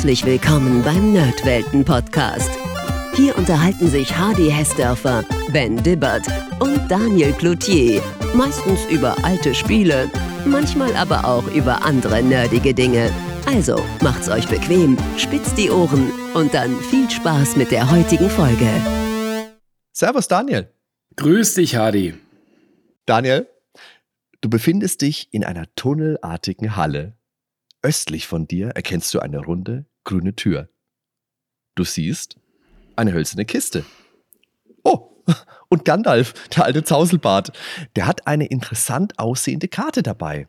Herzlich willkommen beim Nerdwelten Podcast. Hier unterhalten sich Hardy Hessdörfer, Ben Dibbert und Daniel Cloutier. Meistens über alte Spiele, manchmal aber auch über andere nerdige Dinge. Also macht's euch bequem, spitzt die Ohren und dann viel Spaß mit der heutigen Folge. Servus Daniel. Grüß dich, Hardy. Daniel, du befindest dich in einer tunnelartigen Halle Östlich von dir erkennst du eine runde, grüne Tür. Du siehst eine hölzerne Kiste. Oh, und Gandalf, der alte Zauselbart, der hat eine interessant aussehende Karte dabei.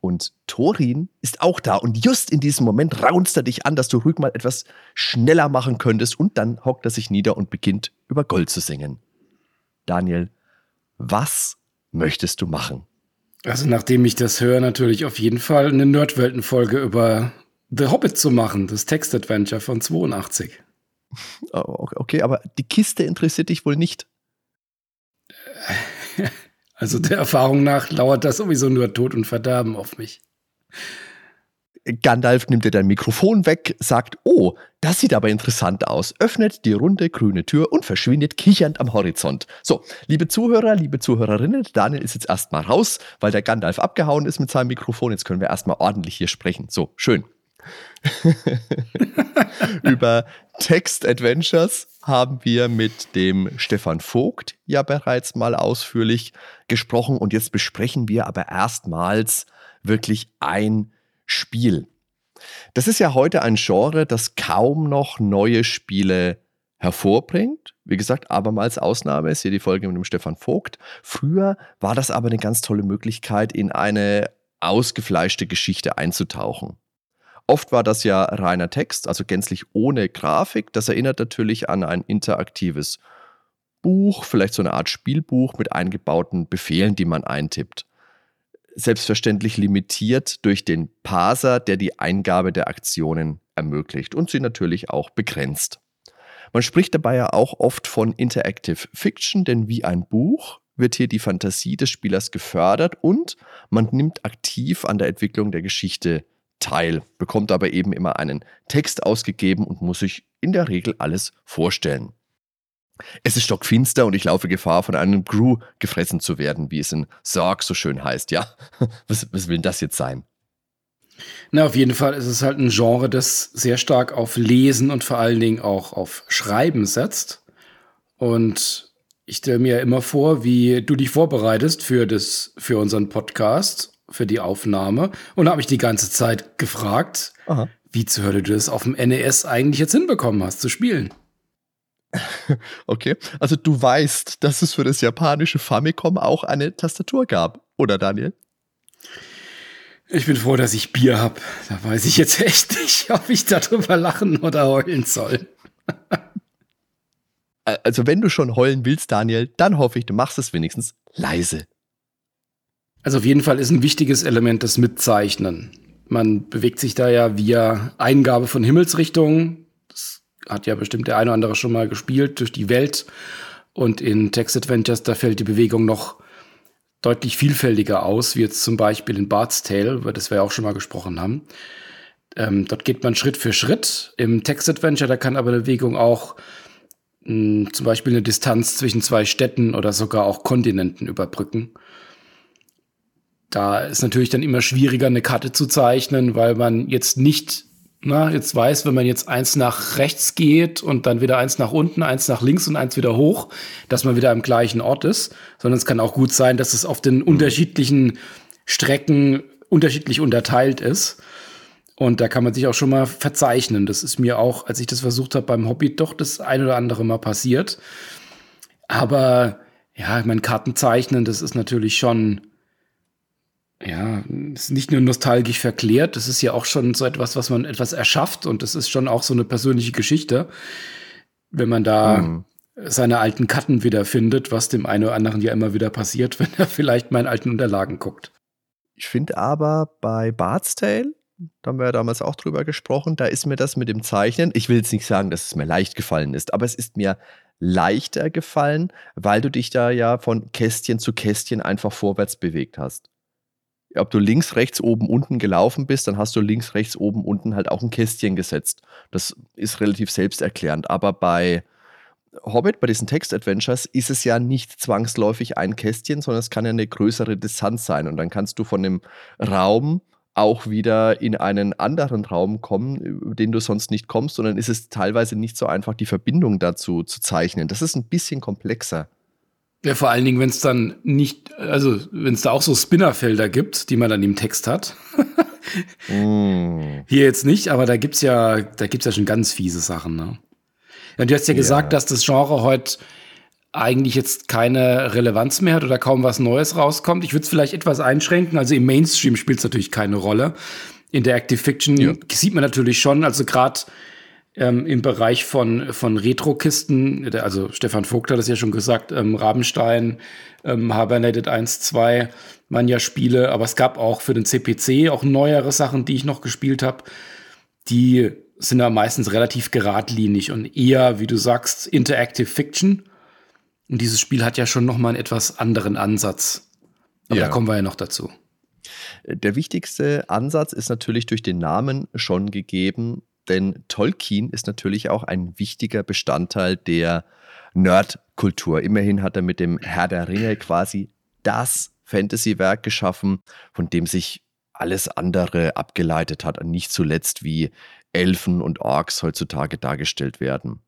Und Thorin ist auch da und just in diesem Moment raunzt er dich an, dass du ruhig mal etwas schneller machen könntest und dann hockt er sich nieder und beginnt über Gold zu singen. Daniel, was möchtest du machen? Also nachdem ich das höre, natürlich auf jeden Fall eine Nerdwelten-Folge über The Hobbit zu machen, das Text-Adventure von 82. Okay, aber die Kiste interessiert dich wohl nicht. Also der Erfahrung nach lauert das sowieso nur Tod und Verderben auf mich. Gandalf nimmt dir dein Mikrofon weg, sagt, oh, das sieht aber interessant aus, öffnet die runde grüne Tür und verschwindet kichernd am Horizont. So, liebe Zuhörer, liebe Zuhörerinnen, Daniel ist jetzt erstmal raus, weil der Gandalf abgehauen ist mit seinem Mikrofon. Jetzt können wir erstmal ordentlich hier sprechen. So, schön. Über Text Adventures haben wir mit dem Stefan Vogt ja bereits mal ausführlich gesprochen und jetzt besprechen wir aber erstmals wirklich ein Spiel. Das ist ja heute ein Genre, das kaum noch neue Spiele hervorbringt. Wie gesagt, abermals Ausnahme ist hier die Folge mit dem Stefan Vogt. Früher war das aber eine ganz tolle Möglichkeit, in eine ausgefleischte Geschichte einzutauchen. Oft war das ja reiner Text, also gänzlich ohne Grafik. Das erinnert natürlich an ein interaktives Buch, vielleicht so eine Art Spielbuch mit eingebauten Befehlen, die man eintippt selbstverständlich limitiert durch den Parser, der die Eingabe der Aktionen ermöglicht und sie natürlich auch begrenzt. Man spricht dabei ja auch oft von Interactive Fiction, denn wie ein Buch wird hier die Fantasie des Spielers gefördert und man nimmt aktiv an der Entwicklung der Geschichte teil, bekommt aber eben immer einen Text ausgegeben und muss sich in der Regel alles vorstellen. Es ist stockfinster und ich laufe Gefahr, von einem Gru gefressen zu werden, wie es in Sorg so schön heißt, ja? Was, was will denn das jetzt sein? Na, auf jeden Fall ist es halt ein Genre, das sehr stark auf Lesen und vor allen Dingen auch auf Schreiben setzt. Und ich stelle mir immer vor, wie du dich vorbereitest für, das, für unseren Podcast, für die Aufnahme. Und habe ich die ganze Zeit gefragt, Aha. wie zur Hölle du das auf dem NES eigentlich jetzt hinbekommen hast zu spielen. Okay, also du weißt, dass es für das japanische Famicom auch eine Tastatur gab, oder Daniel? Ich bin froh, dass ich Bier habe. Da weiß ich jetzt echt nicht, ob ich darüber lachen oder heulen soll. also wenn du schon heulen willst, Daniel, dann hoffe ich, du machst es wenigstens leise. Also auf jeden Fall ist ein wichtiges Element das Mitzeichnen. Man bewegt sich da ja via Eingabe von Himmelsrichtungen, hat ja bestimmt der eine oder andere schon mal gespielt durch die Welt. Und in Text Adventures, da fällt die Bewegung noch deutlich vielfältiger aus, wie jetzt zum Beispiel in Bart's Tale, über das wir ja auch schon mal gesprochen haben. Ähm, dort geht man Schritt für Schritt. Im Text Adventure, da kann aber eine Bewegung auch mh, hm, zum Beispiel eine Distanz zwischen zwei Städten oder sogar auch Kontinenten überbrücken. Da ist natürlich dann immer schwieriger, eine Karte zu zeichnen, weil man jetzt nicht na, jetzt weiß, wenn man jetzt eins nach rechts geht und dann wieder eins nach unten, eins nach links und eins wieder hoch, dass man wieder am gleichen Ort ist, sondern es kann auch gut sein, dass es auf den unterschiedlichen Strecken unterschiedlich unterteilt ist. Und da kann man sich auch schon mal verzeichnen. Das ist mir auch, als ich das versucht habe beim Hobby, doch das ein oder andere mal passiert. Aber ja, mein Kartenzeichnen, das ist natürlich schon ja, ist nicht nur nostalgisch verklärt, das ist ja auch schon so etwas, was man etwas erschafft und das ist schon auch so eine persönliche Geschichte, wenn man da mhm. seine alten Karten wiederfindet, was dem einen oder anderen ja immer wieder passiert, wenn er vielleicht meinen alten Unterlagen guckt. Ich finde aber bei Bart's Tale, da haben wir ja damals auch drüber gesprochen, da ist mir das mit dem Zeichnen, ich will jetzt nicht sagen, dass es mir leicht gefallen ist, aber es ist mir leichter gefallen, weil du dich da ja von Kästchen zu Kästchen einfach vorwärts bewegt hast. Ob du links, rechts, oben, unten gelaufen bist, dann hast du links, rechts, oben, unten halt auch ein Kästchen gesetzt. Das ist relativ selbsterklärend. Aber bei Hobbit, bei diesen Text-Adventures, ist es ja nicht zwangsläufig ein Kästchen, sondern es kann ja eine größere Distanz sein. Und dann kannst du von dem Raum auch wieder in einen anderen Raum kommen, den du sonst nicht kommst. Und dann ist es teilweise nicht so einfach, die Verbindung dazu zu zeichnen. Das ist ein bisschen komplexer. Ja, vor allen Dingen, wenn es dann nicht, also wenn es da auch so Spinnerfelder gibt, die man dann im Text hat. mm. Hier jetzt nicht, aber da gibt's ja, da gibt's ja schon ganz fiese Sachen, ne? Ja, du hast ja, ja gesagt, dass das Genre heute eigentlich jetzt keine Relevanz mehr hat oder kaum was Neues rauskommt. Ich würde es vielleicht etwas einschränken. Also im Mainstream spielt es natürlich keine Rolle. In der Active Fiction ja. sieht man natürlich schon, also gerade ähm, im Bereich von, von Retro-Kisten, also Stefan Vogt hat das ja schon gesagt, ähm, Rabenstein, ähm, Hibernated 1, 2 waren ja Spiele, aber es gab auch für den CPC auch neuere Sachen, die ich noch gespielt habe. Die sind ja meistens relativ geradlinig und eher, wie du sagst, Interactive Fiction. Und dieses Spiel hat ja schon noch mal einen etwas anderen Ansatz. Aber ja. da kommen wir ja noch dazu. Der wichtigste Ansatz ist natürlich durch den Namen schon gegeben. Denn Tolkien ist natürlich auch ein wichtiger Bestandteil der Nerdkultur. Immerhin hat er mit dem Herr der Ringe quasi das Fantasy-Werk geschaffen, von dem sich alles andere abgeleitet hat, nicht zuletzt wie Elfen und Orks heutzutage dargestellt werden.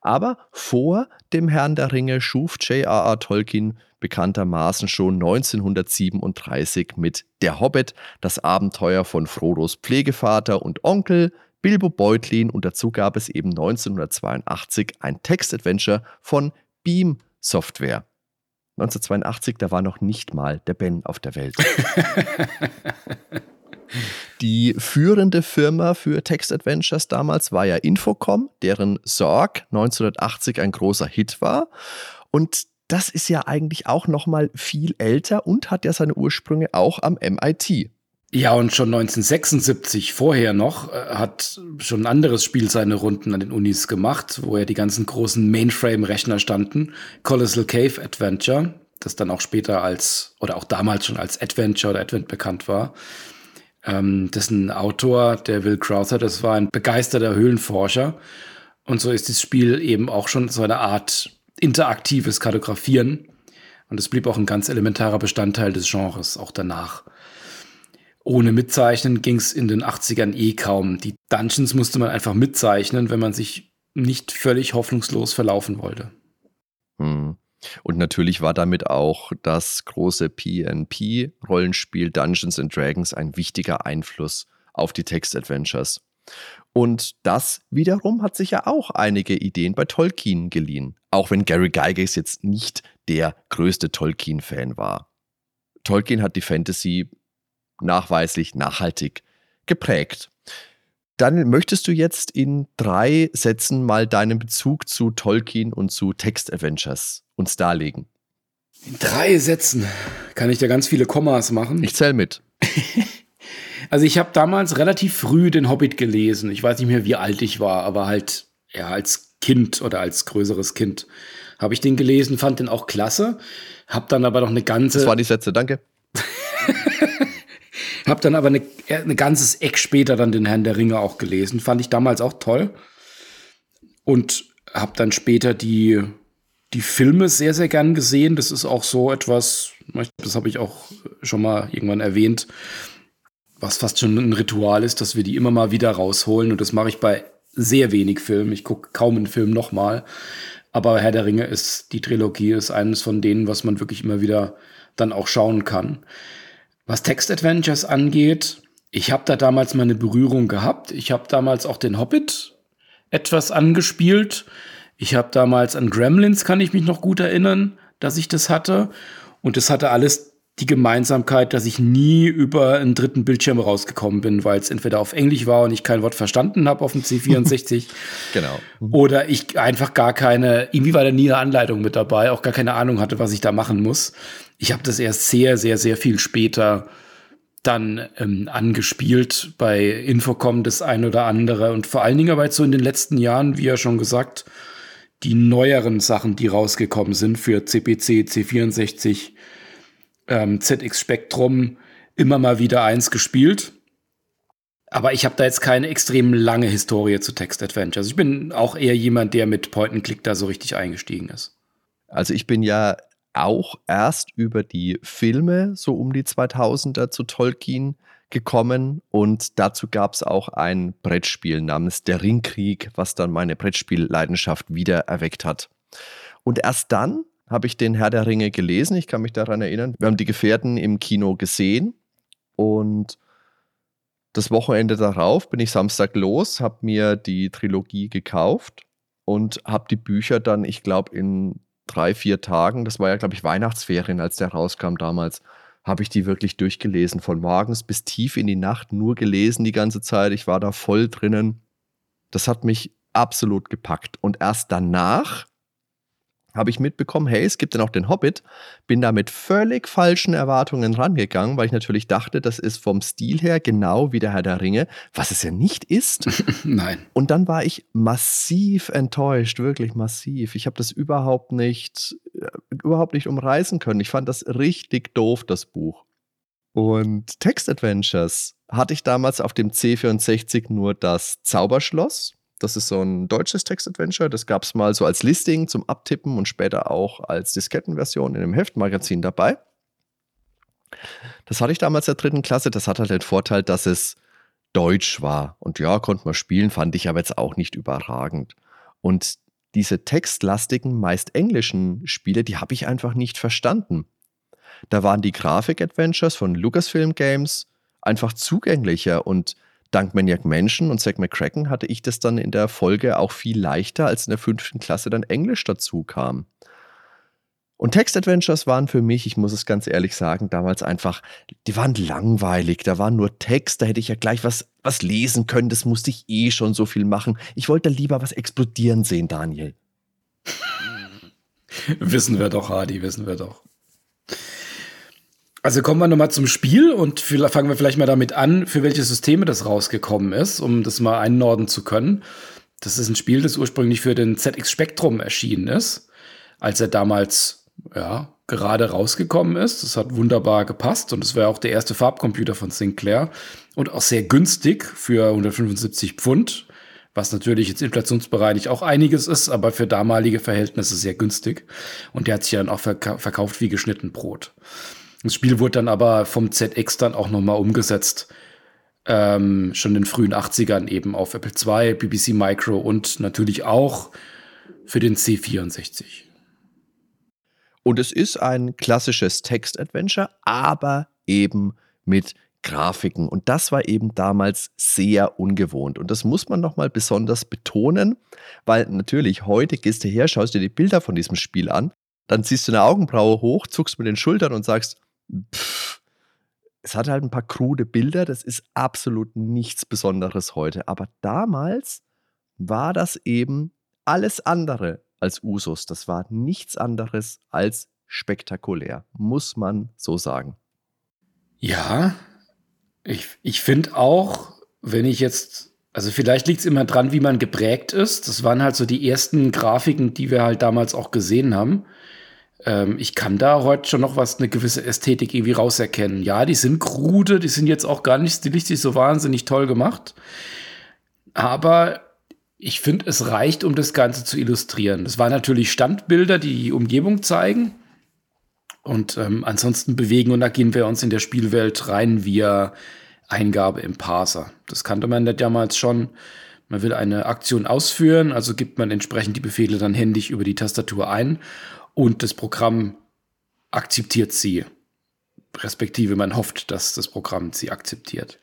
Aber vor dem Herrn der Ringe schuf J.R.R. Tolkien bekanntermaßen schon 1937 mit Der Hobbit das Abenteuer von Frodos Pflegevater und Onkel, Bilbo Beutlin und dazu gab es eben 1982 ein Textadventure von Beam Software. 1982, da war noch nicht mal der Ben auf der Welt. Die führende Firma für Textadventures damals war ja Infocom, deren Sorg 1980 ein großer Hit war. Und das ist ja eigentlich auch noch mal viel älter und hat ja seine Ursprünge auch am MIT. Ja, und schon 1976 vorher noch äh, hat schon ein anderes Spiel seine Runden an den Unis gemacht, wo ja die ganzen großen Mainframe-Rechner standen. Colossal Cave Adventure, das dann auch später als, oder auch damals schon als Adventure oder Advent bekannt war. Ähm, dessen Autor, der Will Crowther, das war ein begeisterter Höhlenforscher. Und so ist das Spiel eben auch schon so eine Art interaktives Kartografieren. Und es blieb auch ein ganz elementarer Bestandteil des Genres, auch danach. Ohne Mitzeichnen ging es in den 80ern eh kaum. Die Dungeons musste man einfach mitzeichnen, wenn man sich nicht völlig hoffnungslos verlaufen wollte. Hm. Und natürlich war damit auch das große PNP-Rollenspiel Dungeons and Dragons ein wichtiger Einfluss auf die Text-Adventures. Und das wiederum hat sich ja auch einige Ideen bei Tolkien geliehen, auch wenn Gary Gygax jetzt nicht der größte Tolkien-Fan war. Tolkien hat die Fantasy nachweislich nachhaltig geprägt. Dann möchtest du jetzt in drei Sätzen mal deinen Bezug zu Tolkien und zu Text-Adventures uns darlegen. In drei Sätzen kann ich da ganz viele Kommas machen. Ich zähl mit. also ich habe damals relativ früh den Hobbit gelesen. Ich weiß nicht mehr, wie alt ich war, aber halt ja als Kind oder als größeres Kind habe ich den gelesen, fand den auch klasse. Hab dann aber noch eine ganze. Das waren die Sätze, danke. Hab dann aber eine, ein ganzes Eck später dann den Herrn der Ringe auch gelesen. Fand ich damals auch toll. Und hab dann später die, die Filme sehr, sehr gern gesehen. Das ist auch so etwas, das habe ich auch schon mal irgendwann erwähnt, was fast schon ein Ritual ist, dass wir die immer mal wieder rausholen. Und das mache ich bei sehr wenig Filmen. Ich gucke kaum einen Film nochmal. Aber Herr der Ringe ist, die Trilogie ist eines von denen, was man wirklich immer wieder dann auch schauen kann. Was Text-Adventures angeht, ich habe da damals mal eine Berührung gehabt. Ich habe damals auch den Hobbit etwas angespielt. Ich habe damals an Gremlins, kann ich mich noch gut erinnern, dass ich das hatte. Und es hatte alles die Gemeinsamkeit, dass ich nie über einen dritten Bildschirm rausgekommen bin, weil es entweder auf Englisch war und ich kein Wort verstanden habe auf dem C64. genau. Oder ich einfach gar keine, irgendwie war da nie eine Anleitung mit dabei, auch gar keine Ahnung hatte, was ich da machen muss. Ich habe das erst sehr, sehr, sehr viel später dann ähm, angespielt bei Infocom das ein oder andere und vor allen Dingen aber jetzt so in den letzten Jahren, wie ja schon gesagt, die neueren Sachen, die rausgekommen sind für CPC, C64, ähm, ZX Spectrum, immer mal wieder eins gespielt. Aber ich habe da jetzt keine extrem lange Historie zu Text-Adventures. Ich bin auch eher jemand, der mit Point-and-Click da so richtig eingestiegen ist. Also ich bin ja auch erst über die Filme so um die 2000er zu Tolkien gekommen und dazu gab es auch ein Brettspiel namens Der Ringkrieg, was dann meine Brettspielleidenschaft wieder erweckt hat. Und erst dann habe ich den Herr der Ringe gelesen. Ich kann mich daran erinnern. Wir haben die Gefährten im Kino gesehen und das Wochenende darauf bin ich Samstag los, habe mir die Trilogie gekauft und habe die Bücher dann, ich glaube, in drei, vier Tagen, das war ja, glaube ich, Weihnachtsferien, als der rauskam damals, habe ich die wirklich durchgelesen. Von morgens bis tief in die Nacht nur gelesen die ganze Zeit. Ich war da voll drinnen. Das hat mich absolut gepackt. Und erst danach habe ich mitbekommen, hey, es gibt ja noch den Hobbit. Bin da mit völlig falschen Erwartungen rangegangen, weil ich natürlich dachte, das ist vom Stil her genau wie der Herr der Ringe, was es ja nicht ist. Nein. Und dann war ich massiv enttäuscht, wirklich massiv. Ich habe das überhaupt nicht, äh, überhaupt nicht umreißen können. Ich fand das richtig doof, das Buch. Und Text Adventures hatte ich damals auf dem C64 nur das Zauberschloss das ist so ein deutsches Text-Adventure. Das gab es mal so als Listing zum Abtippen und später auch als Diskettenversion in einem Heftmagazin dabei. Das hatte ich damals in der dritten Klasse. Das hat halt den Vorteil, dass es deutsch war. Und ja, konnte man spielen, fand ich aber jetzt auch nicht überragend. Und diese textlastigen, meist englischen Spiele, die habe ich einfach nicht verstanden. Da waren die Grafik-Adventures von Lucasfilm Games einfach zugänglicher und dank Maniac Mansion und Zack McCracken hatte ich das dann in der Folge auch viel leichter, als in der fünften Klasse dann Englisch dazu kam. Und Text-Adventures waren für mich, ich muss es ganz ehrlich sagen, damals einfach, die waren langweilig. Da war nur Text, da hätte ich ja gleich was, was lesen können. Das musste ich eh schon so viel machen. Ich wollte lieber was explodieren sehen, Daniel. wissen wir doch, Hardy, wissen wir doch. Also kommen wir nochmal zum Spiel und fangen wir vielleicht mal damit an, für welche Systeme das rausgekommen ist, um das mal einnorden zu können. Das ist ein Spiel, das ursprünglich für den ZX Spectrum erschienen ist, als er damals ja, gerade rausgekommen ist. Das hat wunderbar gepasst und es war auch der erste Farbcomputer von Sinclair und auch sehr günstig für 175 Pfund, was natürlich jetzt inflationsbereinigt auch einiges ist, aber für damalige Verhältnisse sehr günstig. Und der hat sich dann auch verkauft wie geschnitten Brot. Das Spiel wurde dann aber vom ZX dann auch nochmal umgesetzt. Ähm, schon in den frühen 80ern eben auf Apple II, BBC Micro und natürlich auch für den C64. Und es ist ein klassisches Text-Adventure, aber eben mit Grafiken. Und das war eben damals sehr ungewohnt. Und das muss man nochmal besonders betonen, weil natürlich heute gehst du her, schaust dir die Bilder von diesem Spiel an, dann ziehst du eine Augenbraue hoch, zuckst mit den Schultern und sagst, pff, es hat halt ein paar krude Bilder, das ist absolut nichts Besonderes heute. Aber damals war das eben alles andere als Usus. Das war nichts anderes als spektakulär, muss man so sagen. Ja, ich, ich finde auch, wenn ich jetzt, also vielleicht liegt es immer dran, wie man geprägt ist. Das waren halt so die ersten Grafiken, die wir halt damals auch gesehen haben. Ähm, ich kann da heute schon noch was, eine gewisse Ästhetik irgendwie rauserkennen. Ja, die sind krude, die sind jetzt auch gar nicht stilistisch so wahnsinnig toll gemacht. Aber ich finde, es reicht, um das Ganze zu illustrieren. Das waren natürlich Standbilder, die die Umgebung zeigen. Und ähm, ansonsten bewegen und agieren wir uns in der Spielwelt rein via Eingabe im Parser. Das kannte man ja damals schon. Man will eine Aktion ausführen, also gibt man entsprechend die Befehle dann händisch über die Tastatur ein und das Programm akzeptiert sie. Respektive man hofft, dass das Programm sie akzeptiert.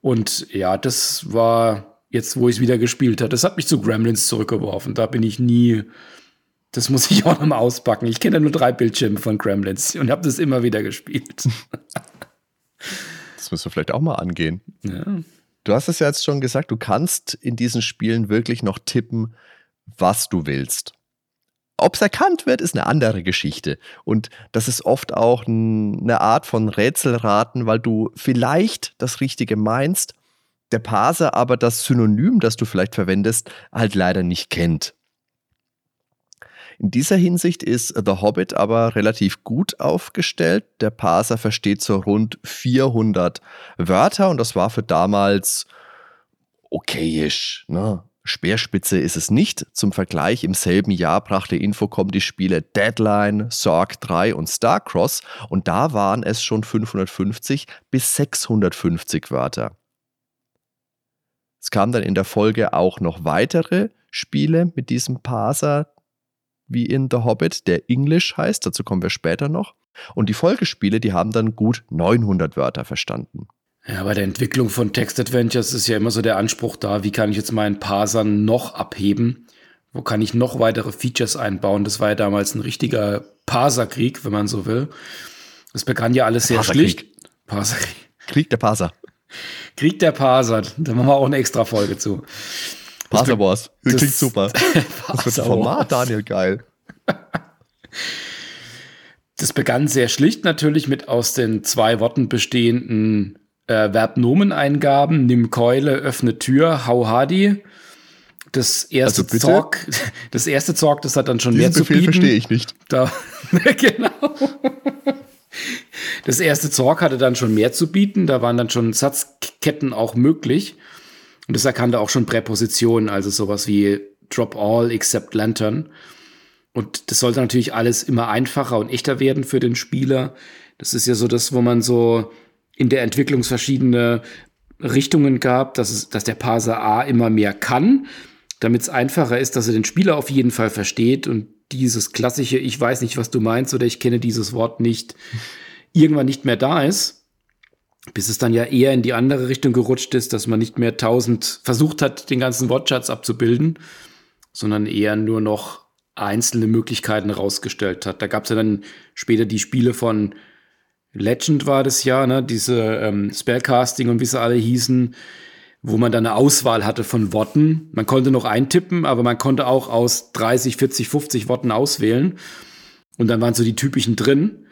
Und ja, das war jetzt, wo ich es wieder gespielt habe. Das hat mich zu Gremlins zurückgeworfen. Da bin ich nie. Das muss ich auch noch mal auspacken. Ich kenne ja nur drei Bildschirme von Gremlins und habe das immer wieder gespielt. das müssen wir vielleicht auch mal angehen. Ja. Du hast es ja jetzt schon gesagt, du kannst in diesen Spielen wirklich noch tippen, was du willst. Ob es erkannt wird, ist eine andere Geschichte. Und das ist oft auch eine Art von Rätselraten, weil du vielleicht das Richtige meinst, der Parser aber das Synonym, das du vielleicht verwendest, halt leider nicht kennt. In dieser Hinsicht ist The Hobbit aber relativ gut aufgestellt. Der Parser versteht so rund 400 Wörter und das war für damals okayisch. Ne? Speerspitze ist es nicht. Zum Vergleich, im selben Jahr brachte Infocom die Spiele Deadline, Sorg 3 und Starcross und da waren es schon 550 bis 650 Wörter. Es kamen dann in der Folge auch noch weitere Spiele mit diesem Parser, wie in The Hobbit, der English heißt, dazu kommen wir später noch. Und die Folgespiele, die haben dann gut 900 Wörter verstanden. Ja, bei der Entwicklung von Text-Adventures ist ja immer so der Anspruch da, wie kann ich jetzt meinen Parser noch abheben? Wo kann ich noch weitere Features einbauen? Das war ja damals ein richtiger Parserkrieg, wenn man so will. Es begann ja alles sehr schlicht. Parserkrieg. Krieg der Parser. Krieg der Parser. Da machen wir auch eine extra Folge zu. Parser Wars. Das klingt super. das wird Format, Daniel, geil. Das begann sehr schlicht natürlich mit aus den zwei Worten bestehenden äh, Verbnomeneingaben, nimm Keule, öffne Tür, hau Hadi. Das erste also Zorg, das erste Zorg, das hat dann schon Diesen mehr Befehl zu bieten. verstehe ich nicht. Da, genau. Das erste Zorg hatte dann schon mehr zu bieten. Da waren dann schon Satzketten auch möglich. Und das erkannte auch schon Präpositionen, also sowas wie Drop All except Lantern. Und das sollte natürlich alles immer einfacher und echter werden für den Spieler. Das ist ja so das, wo man so in der Entwicklung verschiedene Richtungen gab, dass, es, dass der Parser A immer mehr kann, damit es einfacher ist, dass er den Spieler auf jeden Fall versteht und dieses klassische, ich weiß nicht, was du meinst oder ich kenne dieses Wort nicht, irgendwann nicht mehr da ist, bis es dann ja eher in die andere Richtung gerutscht ist, dass man nicht mehr tausend versucht hat, den ganzen Wortschatz abzubilden, sondern eher nur noch einzelne Möglichkeiten rausgestellt hat. Da gab es ja dann später die Spiele von Legend war das ja, ne? diese ähm, Spellcasting und wie sie alle hießen, wo man dann eine Auswahl hatte von Worten. Man konnte noch eintippen, aber man konnte auch aus 30, 40, 50 Worten auswählen. Und dann waren so die typischen drin.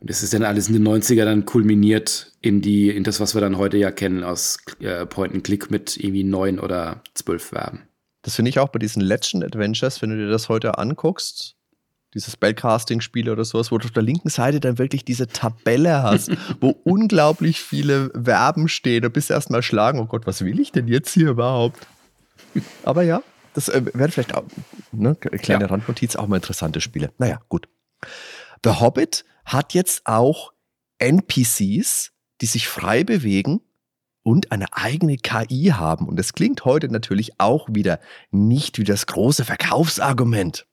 Und das ist dann alles in den 90er dann kulminiert in die, in das, was wir dann heute ja kennen aus äh, Point and Click mit irgendwie neun oder zwölf Verben. Das finde ich auch bei diesen Legend Adventures, wenn du dir das heute anguckst, diese Spellcasting-Spiele oder sowas, wo du auf der linken Seite dann wirklich diese Tabelle hast, wo unglaublich viele Verben stehen und bist erstmal schlagen, oh Gott, was will ich denn jetzt hier überhaupt? Aber ja, das äh, wäre vielleicht auch, ne, kleine ja. Randnotiz, auch mal interessante Spiele. Naja, gut. The Hobbit hat jetzt auch NPCs, die sich frei bewegen und eine eigene KI haben. Und das klingt heute natürlich auch wieder nicht wie das große Verkaufsargument.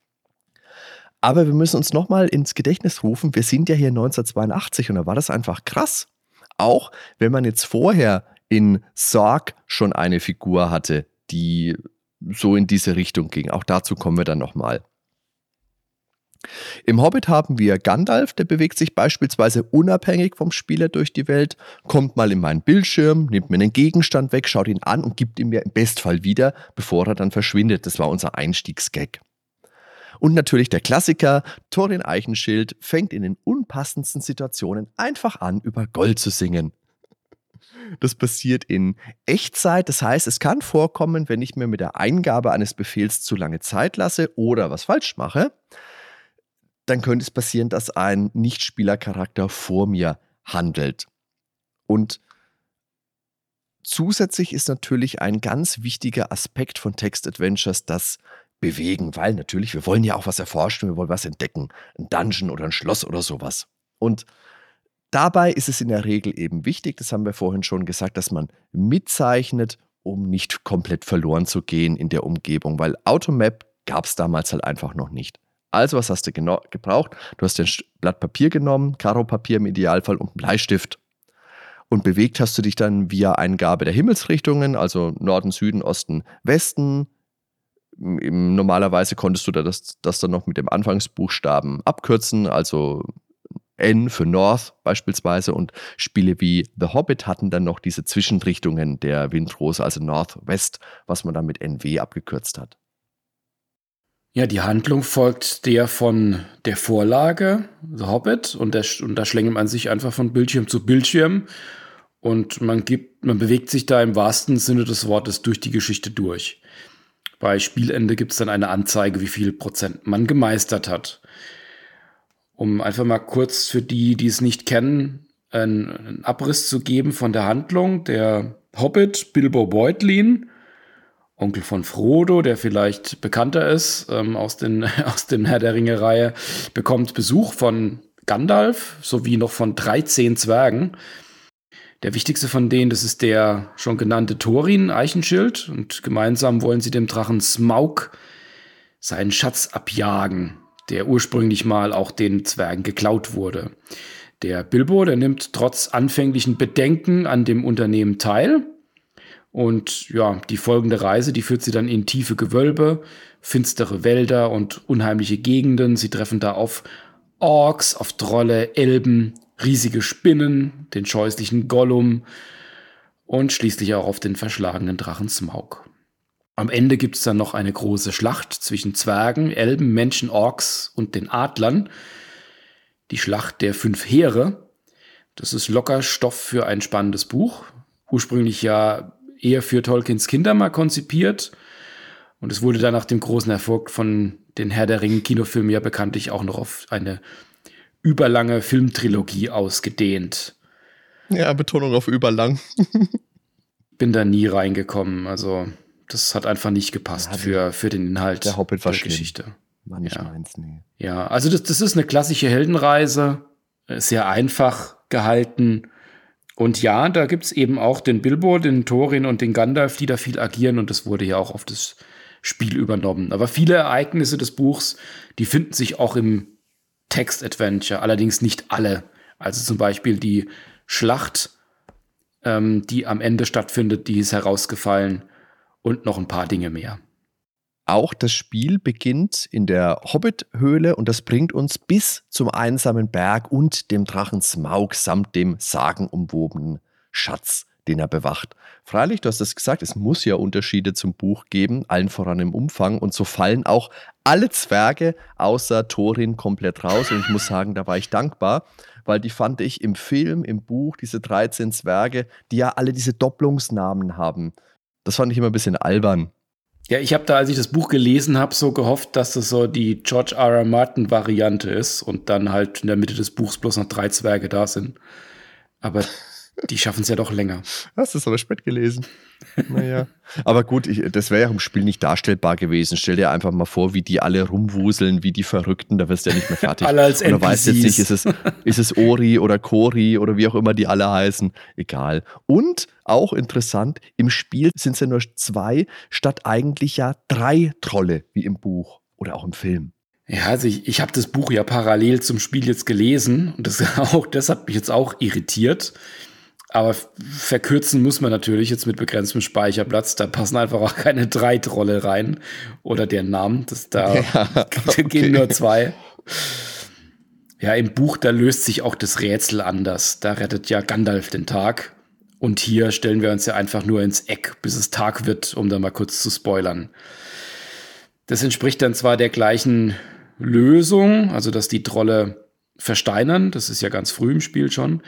Aber wir müssen uns nochmal ins Gedächtnis rufen, wir sind ja hier 1982 und da war das einfach krass. Auch wenn man jetzt vorher in Sark schon eine Figur hatte, die so in diese Richtung ging. Auch dazu kommen wir dann nochmal. Im Hobbit haben wir Gandalf, der bewegt sich beispielsweise unabhängig vom Spieler durch die Welt, kommt mal in meinen Bildschirm, nimmt mir einen Gegenstand weg, schaut ihn an und gibt ihn mir im Bestfall wieder, bevor er dann verschwindet. Das war unser Einstiegsgag. Und natürlich der Klassiker, Thorin Eichenschild fängt in den unpassendsten Situationen einfach an, über Gold zu singen. Das passiert in Echtzeit, das heißt, es kann vorkommen, wenn ich mir mit der Eingabe eines Befehls zu lange Zeit lasse oder was falsch mache, dann könnte es passieren, dass ein Nichtspielercharakter vor mir handelt. Und zusätzlich ist natürlich ein ganz wichtiger Aspekt von Text Adventures das bewegen, weil natürlich, wir wollen ja auch was erforschen, wir wollen was entdecken. Ein Dungeon oder ein Schloss oder sowas. Und dabei ist es in der Regel eben wichtig, das haben wir vorhin schon gesagt, dass man mitzeichnet, um nicht komplett verloren zu gehen in der Umgebung, weil Automap gab es damals halt einfach noch nicht. Also, was hast du gebraucht? Du hast ein Blatt Papier genommen, Karo-Papier im Idealfall und einen Bleistift. Und bewegt hast du dich dann via Eingabe der Himmelsrichtungen, also Norden, Süden, Osten, Westen, Normalerweise konntest du das, das dann noch mit dem Anfangsbuchstaben abkürzen, also N für North beispielsweise und Spiele wie The Hobbit hatten dann noch diese Zwischenrichtungen der Windrose, also North-West, was man dann mit NW abgekürzt hat. Ja, die Handlung folgt der von der Vorlage, The Hobbit, und, der, und da schlängelt man sich einfach von Bildschirm zu Bildschirm und man gibt, man bewegt sich da im wahrsten Sinne des Wortes durch die Geschichte durch. Bei Spielende gibt es dann eine Anzeige, wie viel Prozent man gemeistert hat. Um einfach mal kurz für die, die es nicht kennen, einen Abriss zu geben von der Handlung. Der Hobbit Bilbo Beutlin, Onkel von Frodo, der vielleicht bekannter ist ähm, aus, den, aus dem Herr der Ringe-Reihe, bekommt Besuch von Gandalf sowie noch von 13 Zwergen. Der wichtigste von denen, das ist der schon genannte Thorin Eichenschild und gemeinsam wollen sie dem Drachen Smaug seinen Schatz abjagen, der ursprünglich mal auch den Zwergen geklaut wurde. Der Bilbo, der nimmt trotz anfänglichen Bedenken an dem Unternehmen teil. Und ja, die folgende Reise, die führt sie dann in tiefe Gewölbe, finstere Wälder und unheimliche Gegenden. Sie treffen da auf Orks, auf Trolle, Elben, riesige Spinnen, den scheußlichen Gollum und schließlich auch auf den verschlagenen Drachen Smaug. Am Ende gibt es dann noch eine große Schlacht zwischen Zwergen, Elben, Menschen, Orks und den Adlern. Die Schlacht der fünf Heere. Das ist locker Stoff für ein spannendes Buch. Ursprünglich ja eher für Tolkiens Kinder mal konzipiert. Und es wurde dann nach dem großen Erfolg von den Herr der Ringe Kinofilmen ja bekanntlich auch noch auf eine überlange Filmtrilogie ausgedehnt. Ja, Betonung auf überlang. Bin da nie reingekommen. Also, das hat einfach nicht gepasst ja, für, für den Inhalt der, Hobbit der Geschichte. War nicht ja. meins, nee. Ja, also das, das ist eine klassische Heldenreise, sehr einfach gehalten. Und ja, da gibt es eben auch den Bilbo, den Thorin und den Gandalf, die da viel agieren und das wurde ja auch auf das Spiel übernommen. Aber viele Ereignisse des Buchs, die finden sich auch im Text-Adventure, allerdings nicht alle. Also zum Beispiel die Schlacht, ähm, die am Ende stattfindet, die ist herausgefallen und noch ein paar Dinge mehr. Auch das Spiel beginnt in der Hobbit-Höhle und das bringt uns bis zum einsamen Berg und dem Drachen Smaug samt dem sagenumwobenen Schatz, den er bewacht. Freilich, du hast es gesagt, es muss ja Unterschiede zum Buch geben, allen voran im Umfang und so fallen auch alle Zwerge außer Thorin komplett raus und ich muss sagen, da war ich dankbar, weil die fand ich im Film, im Buch, diese 13 Zwerge, die ja alle diese Doppelungsnamen haben. Das fand ich immer ein bisschen albern. Ja, ich habe da, als ich das Buch gelesen habe, so gehofft, dass das so die George R. R. Martin Variante ist und dann halt in der Mitte des Buchs bloß noch drei Zwerge da sind. Aber die schaffen es ja doch länger. Hast du es aber spät gelesen? Naja. Aber gut, ich, das wäre ja im Spiel nicht darstellbar gewesen. Stell dir einfach mal vor, wie die alle rumwuseln, wie die Verrückten, da wirst du ja nicht mehr fertig. alle als Oder weißt jetzt nicht, ist es, ist es Ori oder Kori oder wie auch immer die alle heißen. Egal. Und auch interessant, im Spiel sind es ja nur zwei, statt eigentlich ja drei Trolle, wie im Buch oder auch im Film. Ja, also ich, ich habe das Buch ja parallel zum Spiel jetzt gelesen und das auch, das hat mich jetzt auch irritiert. Aber verkürzen muss man natürlich jetzt mit begrenztem Speicherplatz. Da passen einfach auch keine drei Trolle rein oder deren Namen. Das, da ja, okay. gehen nur zwei. Ja, im Buch, da löst sich auch das Rätsel anders. Da rettet ja Gandalf den Tag. Und hier stellen wir uns ja einfach nur ins Eck, bis es Tag wird, um da mal kurz zu spoilern. Das entspricht dann zwar der gleichen Lösung, also dass die Trolle versteinern. Das ist ja ganz früh im Spiel schon,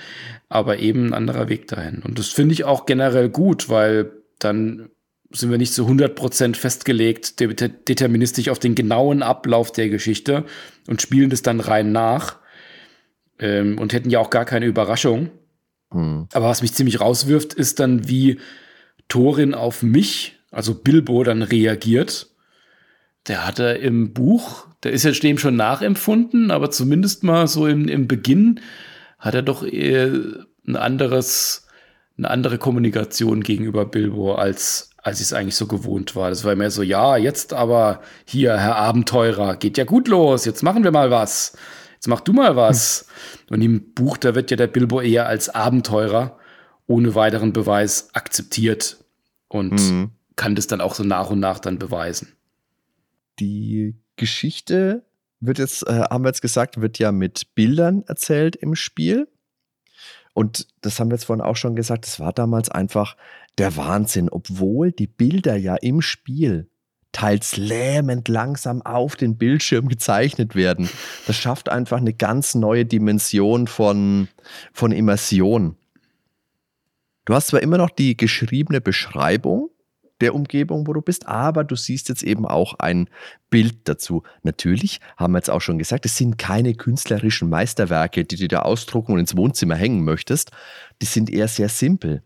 aber eben ein anderer Weg dahin. Und das finde ich auch generell gut, weil dann sind wir nicht zu 100% festgelegt, deterministisch auf den genauen Ablauf der Geschichte und spielen das dann rein nach ähm, und hätten ja auch gar keine Überraschung. Mhm. Aber was mich ziemlich rauswirft, ist dann, wie Thorin auf mich, also Bilbo, dann reagiert. Der hatte im Buch der ist jetzt dem schon nachempfunden, aber zumindest mal so im, im Beginn hat er doch ein anderes, eine andere Kommunikation gegenüber Bilbo, als, als ich es eigentlich so gewohnt war. Das war mehr so, ja, jetzt aber hier, Herr Abenteurer, geht ja gut los, jetzt machen wir mal was. Jetzt mach du mal was. Hm. Und im Buch, da wird ja der Bilbo eher als Abenteurer ohne weiteren Beweis akzeptiert und mhm. kann das dann auch so nach und nach dann beweisen. Die Geschichte wird jetzt, äh, haben wir jetzt gesagt, wird ja mit Bildern erzählt im Spiel. Und das haben wir jetzt vorhin auch schon gesagt, das war damals einfach der Wahnsinn, obwohl die Bilder ja im Spiel teils lähmend langsam auf den Bildschirm gezeichnet werden. Das schafft einfach eine ganz neue Dimension von, von Immersion. Du hast zwar immer noch die geschriebene Beschreibung, der Umgebung, wo du bist, aber du siehst jetzt eben auch ein Bild dazu. Natürlich haben wir jetzt auch schon gesagt, es sind keine künstlerischen Meisterwerke, die du da ausdrucken und ins Wohnzimmer hängen möchtest. Die sind eher sehr simpel.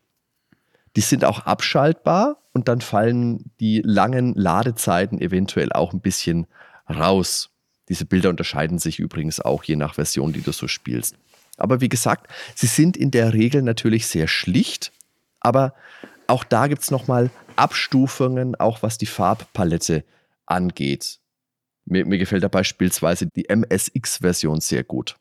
Die sind auch abschaltbar und dann fallen die langen Ladezeiten eventuell auch ein bisschen raus. Diese Bilder unterscheiden sich übrigens auch je nach Version, die du so spielst. Aber wie gesagt, sie sind in der Regel natürlich sehr schlicht, aber auch da gibt es nochmal Abstufungen, auch was die Farbpalette angeht. Mir, mir gefällt da beispielsweise die MSX-Version sehr gut.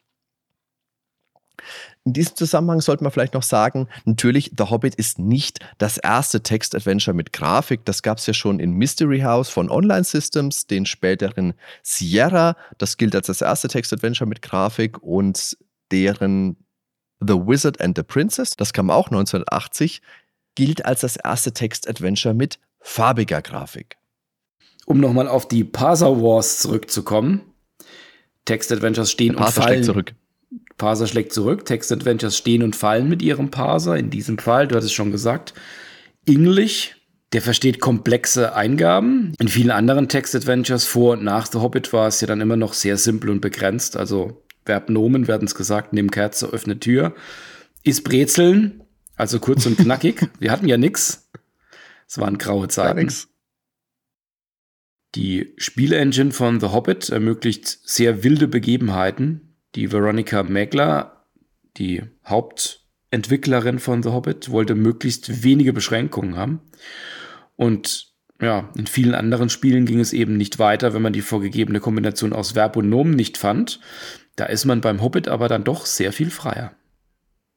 In diesem Zusammenhang sollte man vielleicht noch sagen, natürlich, The Hobbit ist nicht das erste Text-Adventure mit Grafik. Das gab es ja schon in Mystery House von Online Systems, den späteren Sierra. Das gilt als das erste Text-Adventure mit Grafik und deren The Wizard and the Princess, das kam auch 1980, gilt als das erste Text-Adventure mit farbiger Grafik. Um nochmal auf die Parser Wars zurückzukommen. Text-Adventures stehen und fallen. Schlägt zurück. Parser schlägt zurück. Text-Adventures stehen und fallen mit ihrem Parser. In diesem Fall, du hattest es schon gesagt, English, der versteht komplexe Eingaben. In vielen anderen Text-Adventures vor und nach The Hobbit war es ja dann immer noch sehr simpel und begrenzt. Also Verbnomen werden es gesagt, nimm Kerze, öffne Tür. Ist Brezeln, also kurz und knackig. Wir hatten ja nichts. Es waren graue Zeiten. Die Spielengine von The Hobbit ermöglicht sehr wilde Begebenheiten. Die Veronica Megler, die Hauptentwicklerin von The Hobbit, wollte möglichst wenige Beschränkungen haben. Und ja, in vielen anderen Spielen ging es eben nicht weiter, wenn man die vorgegebene Kombination aus Verb und Nomen nicht fand. Da ist man beim Hobbit aber dann doch sehr viel freier.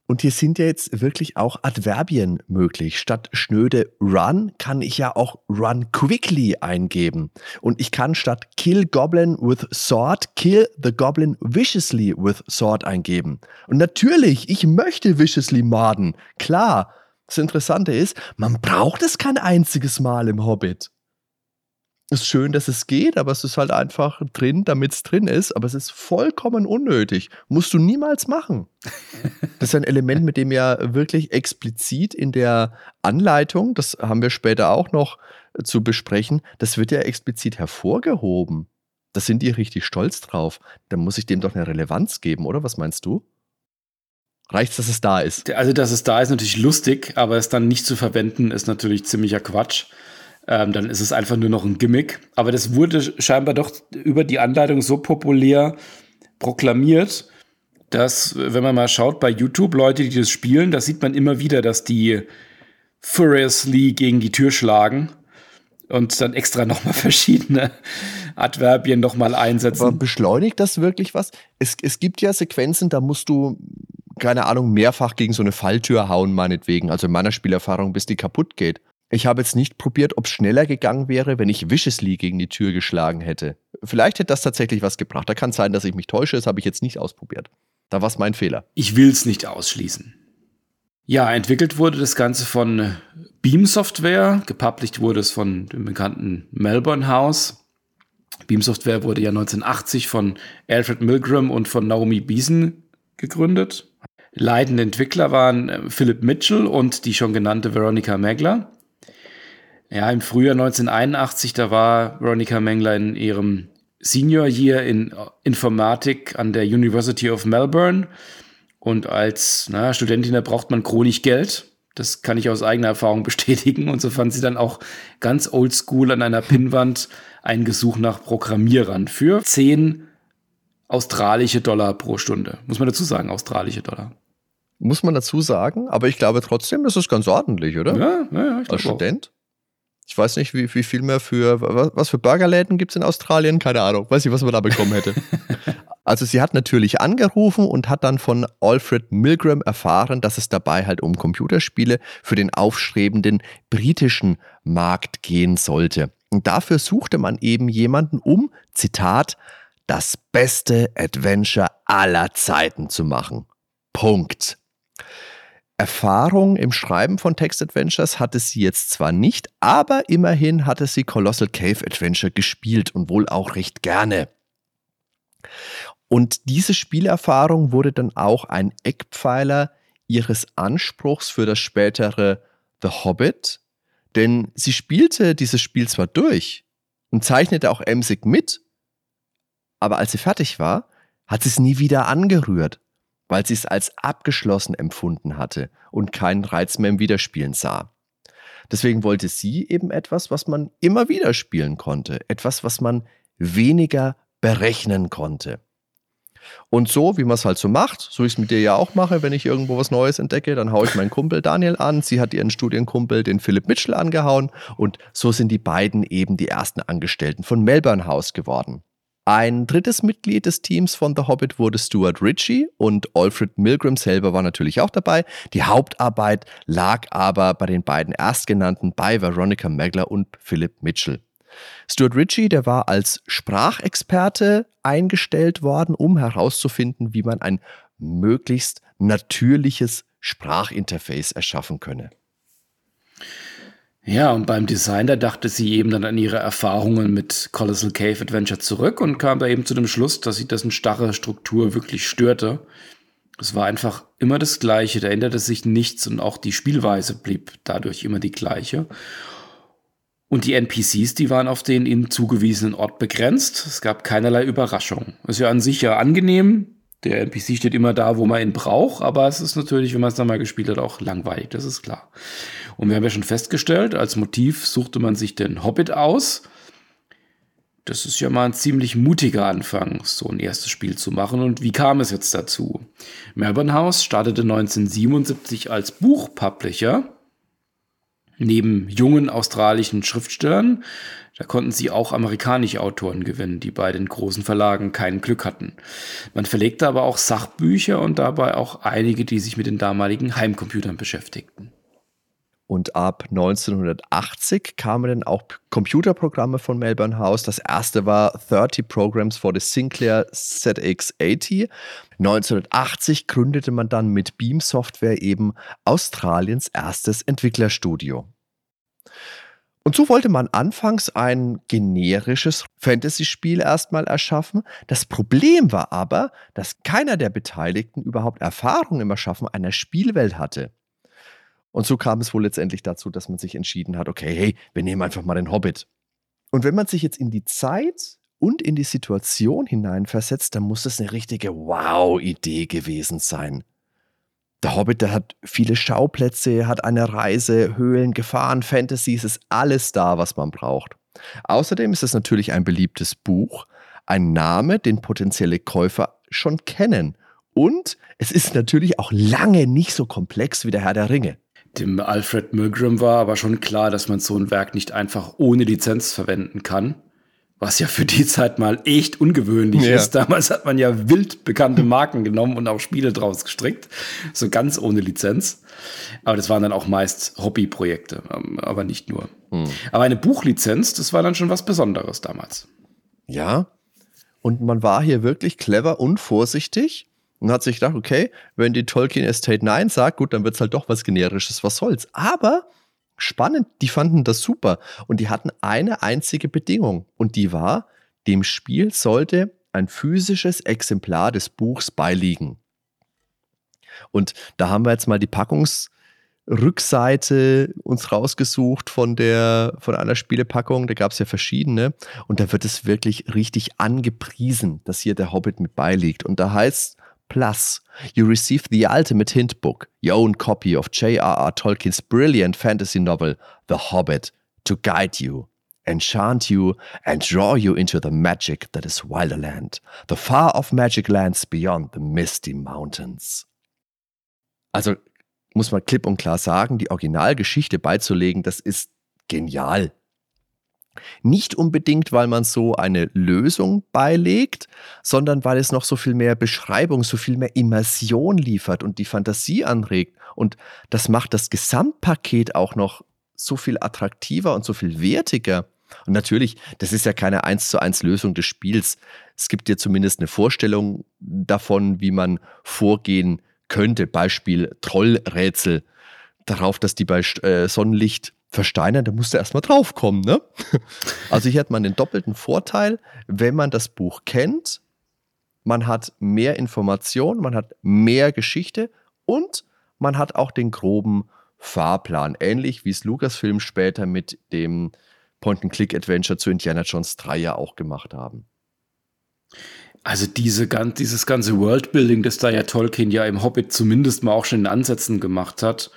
Und hier sind ja jetzt wirklich auch Adverbien möglich. Statt schnöde run kann ich ja auch run quickly eingeben. Und ich kann statt kill goblin with sword kill the goblin viciously with sword eingeben. Und natürlich, ich möchte viciously morden. Klar. Das Interessante ist, man braucht es kein einziges Mal im Hobbit ist schön, dass es geht, aber es ist halt einfach drin, damit es drin ist. Aber es ist vollkommen unnötig. Musst du niemals machen. Das ist ein Element, mit dem ja wirklich explizit in der Anleitung, das haben wir später auch noch zu besprechen, das wird ja explizit hervorgehoben. Da sind die richtig stolz drauf. Da muss ich dem doch eine Relevanz geben, oder? Was meinst du? Reicht dass es da ist? Also, dass es da ist, natürlich lustig, aber es dann nicht zu verwenden, ist natürlich ziemlicher Quatsch ähm, dann ist es einfach nur noch ein Gimmick. Aber das wurde scheinbar doch über die Anleitung so populär proklamiert, dass, wenn man mal schaut bei YouTube, Leute, die das spielen, da sieht man immer wieder, dass die furiously gegen die Tür schlagen und dann extra nochmal verschiedene Adverbien nochmal einsetzen. Aber beschleunigt das wirklich was? Es, es gibt ja Sequenzen, da musst du, keine Ahnung, mehrfach gegen so eine Falltür hauen, meinetwegen. Also in meiner Spielerfahrung, bis die kaputt geht. Ich habe jetzt nicht probiert, ob es schneller gegangen wäre, wenn ich Viciously gegen die Tür geschlagen hätte. Vielleicht hätte das tatsächlich was gebracht. Da kann sein, dass ich mich täusche. Das habe ich jetzt nicht ausprobiert. Da war es mein Fehler. Ich will es nicht ausschließen. Ja, entwickelt wurde das Ganze von Beam Software. Gepublished wurde es von dem bekannten Melbourne House. Beam Software wurde ja 1980 von Alfred Milgram und von Naomi Beeson gegründet. Leitende Entwickler waren äh, Philip Mitchell und die schon genannte Veronica Megler. Ja, im Frühjahr 1981, da war Veronica Mengler in ihrem Senior Year in Informatik an der University of Melbourne. Und als na, Studentin, da braucht man chronisch Geld. Das kann ich aus eigener Erfahrung bestätigen. Und so fand sie dann auch ganz oldschool an einer Pinnwand ein Gesuch nach Programmierern für 10 australische Dollar pro Stunde. Muss man dazu sagen, australische Dollar. Muss man dazu sagen, aber ich glaube trotzdem, das ist ganz ordentlich, oder? Ja, ja, ja. Als Student. Ich weiß nicht, wie, wie viel mehr für, was, was für Burgerläden gibt es in Australien? Keine Ahnung. Weiß nicht, was man da bekommen hätte. also sie hat natürlich angerufen und hat dann von Alfred Milgram erfahren, dass es dabei halt um Computerspiele für den aufstrebenden britischen Markt gehen sollte. Und dafür suchte man eben jemanden, um, Zitat, das beste Adventure aller Zeiten zu machen. Punkt. Erfahrung im Schreiben von Text-Adventures hatte sie jetzt zwar nicht, aber immerhin hatte sie Colossal Cave Adventure gespielt und wohl auch recht gerne. Und diese Spielerfahrung wurde dann auch ein Eckpfeiler ihres Anspruchs für das spätere The Hobbit, Denn sie spielte dieses Spiel zwar durch und zeichnete auch emsig mit, aber als sie fertig war, hat sie es nie wieder angerührt, weil sie es als abgeschlossen empfunden hatte und keinen Reiz mehr im Wiederspielen sah. Deswegen wollte sie eben etwas, was man immer wieder spielen konnte, etwas, was man weniger berechnen konnte. Und so, wie man es halt so macht, so ich es mit dir ja auch mache, wenn ich irgendwo was Neues entdecke, dann haue ich meinen Kumpel Daniel an. Sie hat ihren Studienkumpel, den Philipp Mitchell, angehauen. Und so sind die beiden eben die ersten Angestellten von Melbourne House geworden. Ein drittes Mitglied des Teams von The Hobbit wurde Stuart Ritchie und Alfred Milgram selber war natürlich auch dabei. Die Hauptarbeit lag aber bei den beiden Erstgenannten bei Veronica Megler und Philip Mitchell. Stuart Ritchie, der war als Sprachexperte eingestellt worden, um herauszufinden, wie man ein möglichst natürliches Sprachinterface erschaffen könne. Ja, und beim Design, da dachte sie eben dann an ihre Erfahrungen mit Colossal Cave Adventure zurück und kam da eben zu dem Schluss, dass sie dessen starre Struktur wirklich störte. Es war einfach immer das Gleiche, da änderte sich nichts und auch die Spielweise blieb dadurch immer die gleiche. Und die NPCs, die waren auf den ihnen zugewiesenen Ort begrenzt. Es gab keinerlei Überraschung. Ist ja an sich ja angenehm. Der NPC steht immer da, wo man ihn braucht, aber es ist natürlich, wenn man es dann mal gespielt hat, auch langweilig, das ist klar. Und wir haben ja schon festgestellt, als Motiv suchte man sich den Hobbit aus. Das ist ja mal ein ziemlich mutiger Anfang, so ein erstes Spiel zu machen. Und wie kam es jetzt dazu? Melbourne House startete 1977 als Buchpublisher. Neben jungen australischen Schriftstellern, da konnten sie auch amerikanische Autoren gewinnen, die bei den großen Verlagen kein Glück hatten. Man verlegte aber auch Sachbücher und dabei auch einige, die sich mit den damaligen Heimcomputern beschäftigten. Und ab 1980 kamen dann auch Computerprogramme von Melbourne House. Das erste war 30 Programs for the Sinclair ZX80. 1980 gründete man dann mit Beam Software eben Australiens erstes Entwicklerstudio. Und so wollte man anfangs ein generisches Fantasy-Spiel erstmal erschaffen. Das Problem war aber, dass keiner der Beteiligten überhaupt Erfahrung im Erschaffen einer Spielwelt hatte. Und so kam es wohl letztendlich dazu, dass man sich entschieden hat, okay, hey, wir nehmen einfach mal den Hobbit. Und wenn man sich jetzt in die Zeit und in die Situation hineinversetzt, dann muss das eine richtige Wow-Idee gewesen sein. Der Hobbit, der hat viele Schauplätze, hat eine Reise, Höhlen, Gefahren, Fantasy, es ist alles da, was man braucht. Außerdem ist es natürlich ein beliebtes Buch, ein Name, den potenzielle Käufer schon kennen. Und es ist natürlich auch lange nicht so komplex wie der Herr der Ringe. Dem Alfred Milgram war aber schon klar, dass man so ein Werk nicht einfach ohne Lizenz verwenden kann. Was ja für die Zeit mal echt ungewöhnlich ja. ist. Damals hat man ja wild bekannte Marken genommen und auch Spiele draus gestrickt. So ganz ohne Lizenz. Aber das waren dann auch meist Hobbyprojekte, ähm, aber nicht nur. Hm. Aber eine Buchlizenz, das war dann schon was Besonderes damals. Ja. Und man war hier wirklich clever und vorsichtig und hat sich gedacht, okay, wenn die Tolkien Estate Nein sagt, gut, dann wird es halt doch was Generisches, was soll's. Aber spannend, die fanden das super und die hatten eine einzige Bedingung und die war, dem Spiel sollte ein physisches Exemplar des Buchs beiliegen. Und da haben wir jetzt mal die Packungsrückseite uns rausgesucht von der von einer Spielepackung. Da gab es ja verschiedene und da wird es wirklich richtig angepriesen, dass hier der Hobbit mit beiliegt. Und da heißt Plus, you receive the ultimate hint book, your own copy of J.R.R. Tolkien's brilliant fantasy novel, The Hobbit, to guide you, enchant you, and draw you into the magic that is Wilderland, the far off magic lands beyond the misty mountains. Also muss man klipp und klar sagen, die Originalgeschichte beizulegen, das ist genial. Nicht unbedingt, weil man so eine Lösung beilegt, sondern weil es noch so viel mehr Beschreibung, so viel mehr Immersion liefert und die Fantasie anregt. Und das macht das Gesamtpaket auch noch so viel attraktiver und so viel wertiger. Und natürlich, das ist ja keine eins zu eins Lösung des Spiels. Es gibt dir zumindest eine Vorstellung davon, wie man vorgehen könnte. Beispiel Trollrätsel. Darauf, dass die bei äh, Sonnenlicht versteinern, da musst du erstmal draufkommen, ne? Also hier hat man den doppelten Vorteil, wenn man das Buch kennt, man hat mehr Information, man hat mehr Geschichte und man hat auch den groben Fahrplan. Ähnlich wie es Lucasfilm später mit dem Point-and-Click-Adventure zu Indiana Jones 3 ja auch gemacht haben. Also diese, dieses ganze Worldbuilding, das da ja Tolkien ja im Hobbit zumindest mal auch schon in Ansätzen gemacht hat,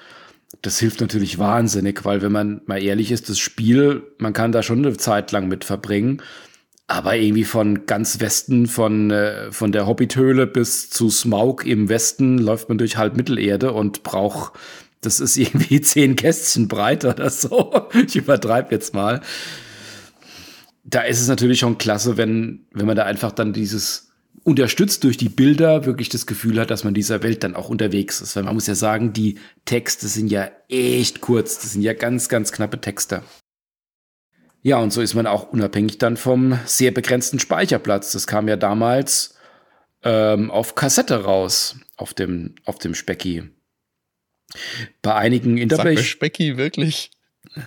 das hilft natürlich wahnsinnig, weil wenn man mal ehrlich ist, das Spiel, man kann da schon eine Zeit lang mit verbringen, aber irgendwie von ganz Westen, von, äh, von der Hobbithöhle bis zu Smaug im Westen läuft man durch halb Mittelerde und braucht, das ist irgendwie zehn Kästchen breit oder so. Ich übertreibe jetzt mal da ist es natürlich schon klasse, wenn, wenn man da einfach dann dieses unterstützt durch die Bilder wirklich das Gefühl hat, dass man dieser Welt dann auch unterwegs ist. Weil man muss ja sagen, die Texte sind ja echt kurz. Das sind ja ganz, ganz knappe Texte. Ja, und so ist man auch unabhängig dann vom sehr begrenzten Speicherplatz. Das kam ja damals ähm, auf Kassette raus, auf dem, auf dem Specki. Bei einigen Interplay. Specki wirklich?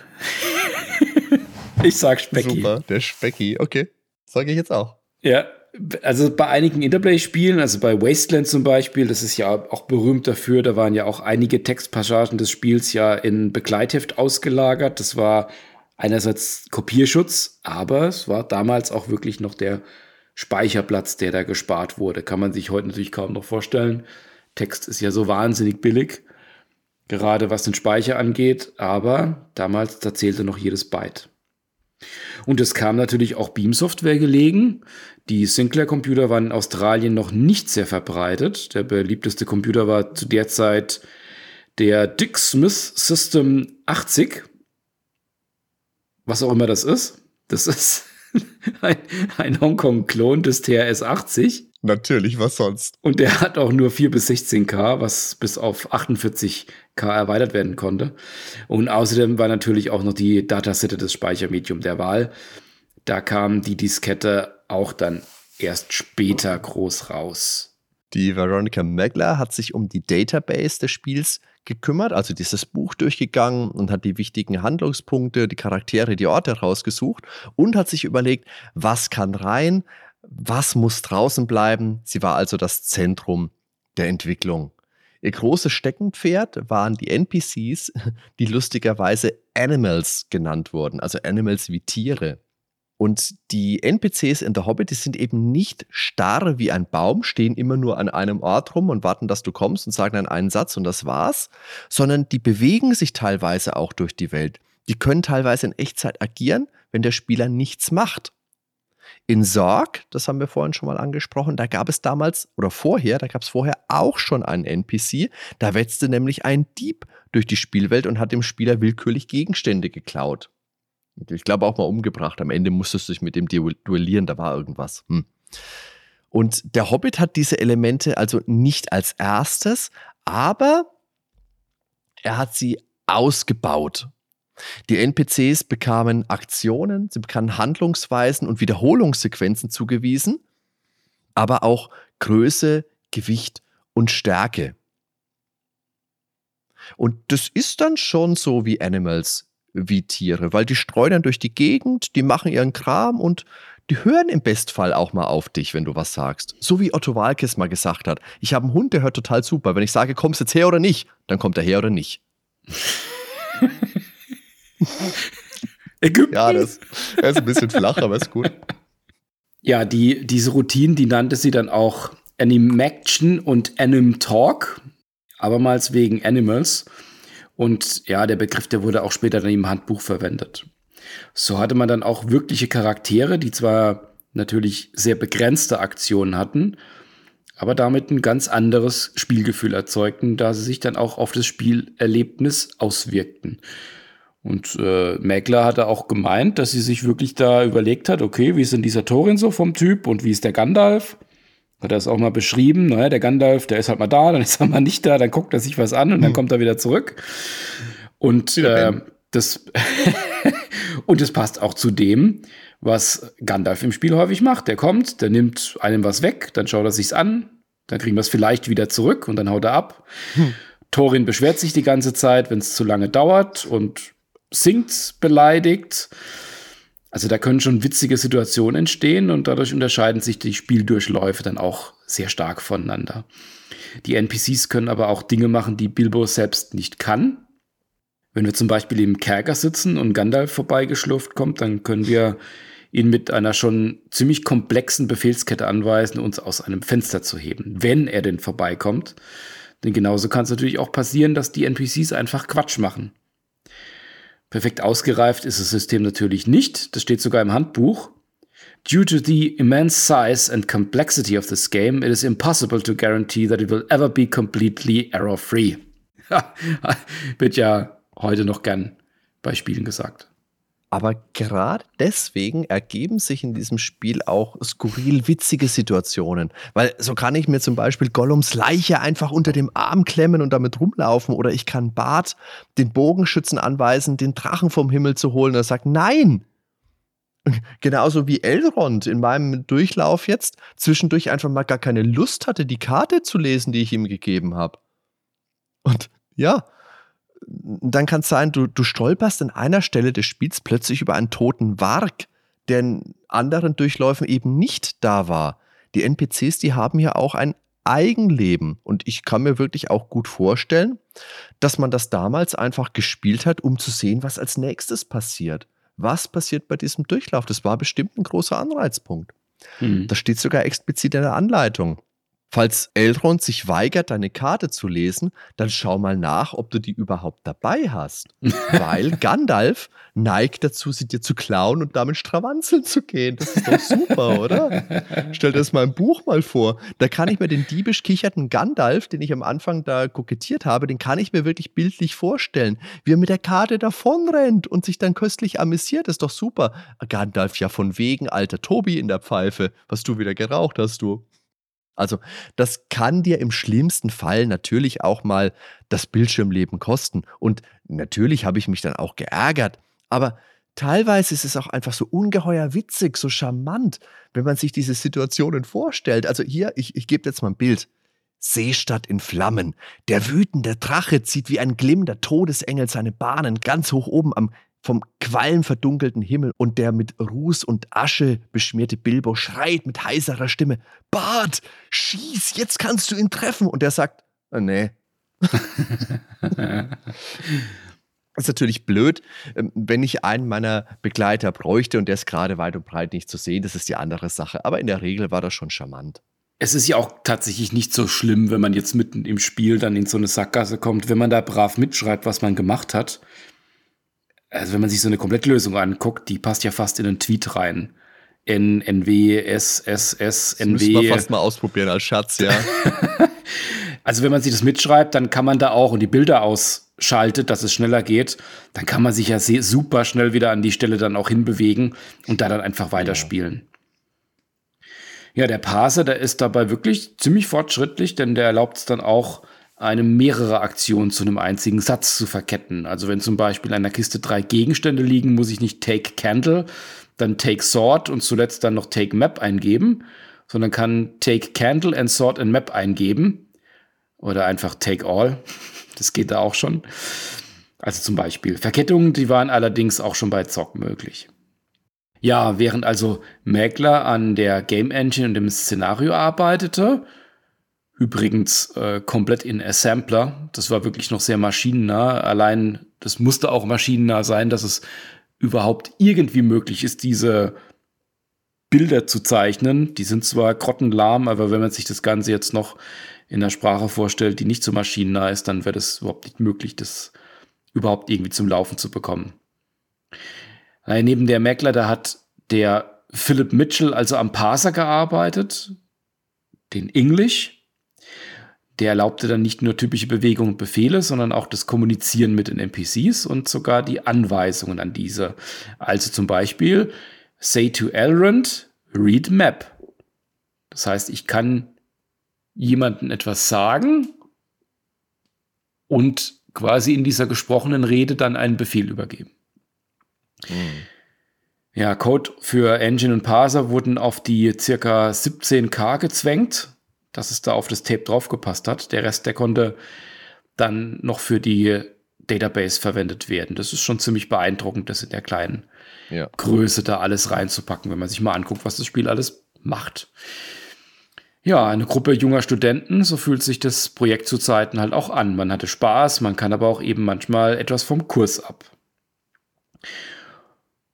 Ich sag Specki. Super, der Specki. Okay, sage ich jetzt auch. Ja, also bei einigen Interplay-Spielen, also bei Wasteland zum Beispiel, das ist ja auch berühmt dafür, da waren ja auch einige Textpassagen des Spiels ja in Begleitheft ausgelagert. Das war einerseits Kopierschutz, aber es war damals auch wirklich noch der Speicherplatz, der da gespart wurde. Kann man sich heute natürlich kaum noch vorstellen. Text ist ja so wahnsinnig billig, gerade was den Speicher angeht, aber damals, da zählte noch jedes Byte. Und es kam natürlich auch Beam-Software gelegen. Die Sinclair-Computer waren in Australien noch nicht sehr verbreitet. Der beliebteste Computer war zu der Zeit der Dick Smith System 80. Was auch immer das ist. Das ist ein, ein Hongkong-Klon des TRS 80. Natürlich, was sonst? Und der hat auch nur 4 bis 16K, was bis auf 48K erweitert werden konnte. Und außerdem war natürlich auch noch die Datasette des Speichermedium der Wahl. Da kam die Diskette auch dann erst später groß raus. Die Veronica Megler hat sich um die Database des Spiels gekümmert, also dieses Buch durchgegangen und hat die wichtigen Handlungspunkte, die Charaktere, die Orte rausgesucht und hat sich überlegt, was kann rein, was muss draußen bleiben? Sie war also das Zentrum der Entwicklung. Ihr großes Steckenpferd waren die NPCs, die lustigerweise Animals genannt wurden, also Animals wie Tiere. Und die NPCs in The Hobbit, die sind eben nicht starr wie ein Baum, stehen immer nur an einem Ort rum und warten, dass du kommst und sagen dann einen Satz und das war's, sondern die bewegen sich teilweise auch durch die Welt. Die können teilweise in Echtzeit agieren, wenn der Spieler nichts macht. In Sorg, das haben wir vorhin schon mal angesprochen, da gab es damals oder vorher, da gab es vorher auch schon einen NPC. Da wetzte nämlich ein Dieb durch die Spielwelt und hat dem Spieler willkürlich Gegenstände geklaut. Ich glaube auch mal umgebracht. Am Ende musstest du dich mit dem duellieren, da war irgendwas. Hm. Und der Hobbit hat diese Elemente also nicht als erstes, aber er hat sie ausgebaut. Die NPCs bekamen Aktionen, sie bekamen Handlungsweisen und Wiederholungssequenzen zugewiesen, aber auch Größe, Gewicht und Stärke. Und das ist dann schon so wie Animals, wie Tiere, weil die streuen dann durch die Gegend, die machen ihren Kram und die hören im Bestfall auch mal auf dich, wenn du was sagst. So wie Otto Walkes mal gesagt hat. Ich habe einen Hund, der hört total super. Wenn ich sage, kommst jetzt her oder nicht, dann kommt er her oder nicht. Ägypten. Ja, das, das ist ein bisschen flach, aber ist gut. Ja, die, diese Routine, die nannte sie dann auch Animaction und Anim Talk, abermals wegen Animals. Und ja, der Begriff, der wurde auch später dann im Handbuch verwendet. So hatte man dann auch wirkliche Charaktere, die zwar natürlich sehr begrenzte Aktionen hatten, aber damit ein ganz anderes Spielgefühl erzeugten, da sie sich dann auch auf das Spielerlebnis auswirkten. Und äh, Mäkler hatte auch gemeint, dass sie sich wirklich da überlegt hat, okay, wie ist denn dieser Thorin so vom Typ und wie ist der Gandalf? Hat er es auch mal beschrieben, naja, der Gandalf, der ist halt mal da, dann ist er mal nicht da, dann guckt er sich was an und dann hm. kommt er wieder zurück. Und äh, das und es passt auch zu dem, was Gandalf im Spiel häufig macht. Der kommt, der nimmt einem was weg, dann schaut er sich's an, dann kriegen wir es vielleicht wieder zurück und dann haut er ab. Hm. Thorin beschwert sich die ganze Zeit, wenn es zu lange dauert und singt beleidigt. Also da können schon witzige Situationen entstehen und dadurch unterscheiden sich die Spieldurchläufe dann auch sehr stark voneinander. Die NPCs können aber auch Dinge machen, die Bilbo selbst nicht kann. Wenn wir zum Beispiel im Kerker sitzen und Gandalf vorbeigeschlurft kommt, dann können wir ihn mit einer schon ziemlich komplexen Befehlskette anweisen, uns aus einem Fenster zu heben, wenn er denn vorbeikommt. Denn genauso kann es natürlich auch passieren, dass die NPCs einfach Quatsch machen. Perfekt ausgereift ist das System natürlich nicht, das steht sogar im Handbuch. Due to the immense size and complexity of this game, it is impossible to guarantee that it will ever be completely error-free. Wird ja heute noch gern bei Spielen gesagt. Aber gerade deswegen ergeben sich in diesem Spiel auch skurril witzige Situationen. Weil so kann ich mir zum Beispiel Gollums Leiche einfach unter dem Arm klemmen und damit rumlaufen. Oder ich kann Bart den Bogenschützen anweisen, den Drachen vom Himmel zu holen. Und er sagt, nein! Genauso wie Elrond in meinem Durchlauf jetzt zwischendurch einfach mal gar keine Lust hatte, die Karte zu lesen, die ich ihm gegeben habe. Und ja, dann kann es sein, du, du stolperst an einer Stelle des Spiels plötzlich über einen toten Warg, der in anderen Durchläufen eben nicht da war. Die NPCs, die haben ja auch ein Eigenleben. Und ich kann mir wirklich auch gut vorstellen, dass man das damals einfach gespielt hat, um zu sehen, was als nächstes passiert. Was passiert bei diesem Durchlauf? Das war bestimmt ein großer Anreizpunkt. Mhm. Das steht sogar explizit in der Anleitung. Falls Elrond sich weigert, deine Karte zu lesen, dann schau mal nach, ob du die überhaupt dabei hast. Weil Gandalf neigt dazu, sie dir zu klauen und damit strawanzeln zu gehen. Das ist doch super, oder? Stell dir das mal im Buch mal vor. Da kann ich mir den diebisch kicherten Gandalf, den ich am Anfang da kokettiert habe, den kann ich mir wirklich bildlich vorstellen, wie er mit der Karte davonrennt und sich dann köstlich amüsiert. Das ist doch super. Gandalf ja von wegen, alter Tobi in der Pfeife, was du wieder geraucht hast, du. Also das kann dir im schlimmsten Fall natürlich auch mal das Bildschirmleben kosten. Und natürlich habe ich mich dann auch geärgert. Aber teilweise ist es auch einfach so ungeheuer witzig, so charmant, wenn man sich diese Situationen vorstellt. Also hier, ich, ich gebe jetzt mal ein Bild. Seestadt in Flammen. Der wütende Drache zieht wie ein glimmender Todesengel seine Bahnen ganz hoch oben am vom Qualm verdunkelten Himmel und der mit Ruß und Asche beschmierte Bilbo schreit mit heiserer Stimme: Bart, schieß, jetzt kannst du ihn treffen. Und er sagt: oh, Nee. Das ist natürlich blöd, ähm, wenn ich einen meiner Begleiter bräuchte und der ist gerade weit und breit nicht zu sehen. Das ist die andere Sache. Aber in der Regel war das schon charmant. Es ist ja auch tatsächlich nicht so schlimm, wenn man jetzt mitten im Spiel dann in so eine Sackgasse kommt, wenn man da brav mitschreibt, was man gemacht hat also wenn man sich so eine Komplettlösung anguckt, die passt ja fast in einen Tweet rein. N, NW, S, S, S, NW. Das müssen wir fast mal ausprobieren als Schatz, ja. also wenn man sich das mitschreibt, dann kann man da auch und die Bilder ausschaltet, dass es schneller geht, dann kann man sich ja super schnell wieder an die Stelle dann auch hinbewegen und da dann einfach weiterspielen. Ja, der Parser, der ist dabei wirklich ziemlich fortschrittlich, denn der erlaubt es dann auch, einem mehrere Aktionen zu einem einzigen Satz zu verketten. Also wenn zum Beispiel in einer Kiste drei Gegenstände liegen, muss ich nicht Take Candle, dann Take Sword und zuletzt dann noch Take Map eingeben, sondern kann Take Candle and Sword and Map eingeben. Oder einfach Take All. Das geht da auch schon. Also zum Beispiel. Verkettungen, die waren allerdings auch schon bei Zock möglich. Ja, während also Mäkler an der Game Engine und dem Szenario arbeitete, Übrigens äh, komplett in Assembler. Das war wirklich noch sehr maschinennah. Allein, das musste auch maschinennah sein, dass es überhaupt irgendwie möglich ist, diese Bilder zu zeichnen. Die sind zwar grottenlahm, aber wenn man sich das Ganze jetzt noch in der Sprache vorstellt, die nicht so maschinennah ist, dann wäre das überhaupt nicht möglich, das überhaupt irgendwie zum Laufen zu bekommen. Naja, neben der Meckler, da hat der Philip Mitchell also am Parser gearbeitet, den English der erlaubte dann nicht nur typische Bewegungen und Befehle, sondern auch das Kommunizieren mit den NPCs und sogar die Anweisungen an diese. Also zum Beispiel, say to Elrond, read map. Das heißt, ich kann jemandem etwas sagen und quasi in dieser gesprochenen Rede dann einen Befehl übergeben. Mhm. Ja, Code für Engine und Parser wurden auf die circa 17K gezwängt dass es da auf das Tape draufgepasst hat. Der Rest, der konnte dann noch für die Database verwendet werden. Das ist schon ziemlich beeindruckend, das in der kleinen ja. Größe da alles reinzupacken, wenn man sich mal anguckt, was das Spiel alles macht. Ja, eine Gruppe junger Studenten, so fühlt sich das Projekt zu Zeiten halt auch an. Man hatte Spaß, man kann aber auch eben manchmal etwas vom Kurs ab.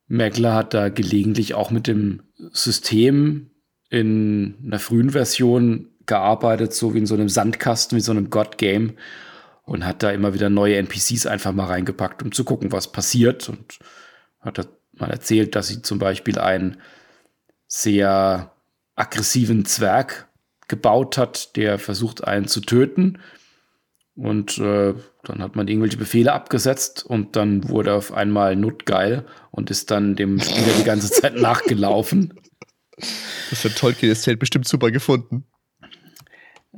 Merkler hat da gelegentlich auch mit dem System in einer frühen Version gearbeitet, so wie in so einem Sandkasten, wie so einem God-Game und hat da immer wieder neue NPCs einfach mal reingepackt, um zu gucken, was passiert und hat mal erzählt, dass sie zum Beispiel einen sehr aggressiven Zwerg gebaut hat, der versucht, einen zu töten. Und äh, dann hat man irgendwelche Befehle abgesetzt und dann wurde auf einmal notgeil und ist dann dem Spieler die ganze Zeit nachgelaufen. Das hat Tolkien das Zelt bestimmt super gefunden.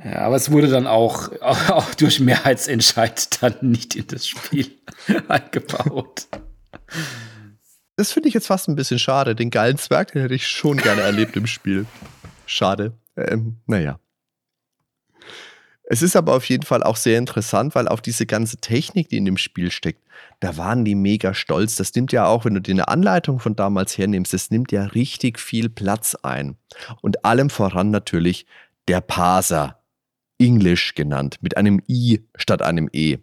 Ja, aber es wurde dann auch, auch durch Mehrheitsentscheid dann nicht in das Spiel eingebaut. Das finde ich jetzt fast ein bisschen schade. Den geilen Zwerg, den hätte ich schon gerne erlebt im Spiel. Schade. Ähm, naja. Es ist aber auf jeden Fall auch sehr interessant, weil auf diese ganze Technik, die in dem Spiel steckt, da waren die mega stolz. Das nimmt ja auch, wenn du dir eine Anleitung von damals hernimmst, das nimmt ja richtig viel Platz ein. Und allem voran natürlich der Parser, English genannt, mit einem I statt einem E.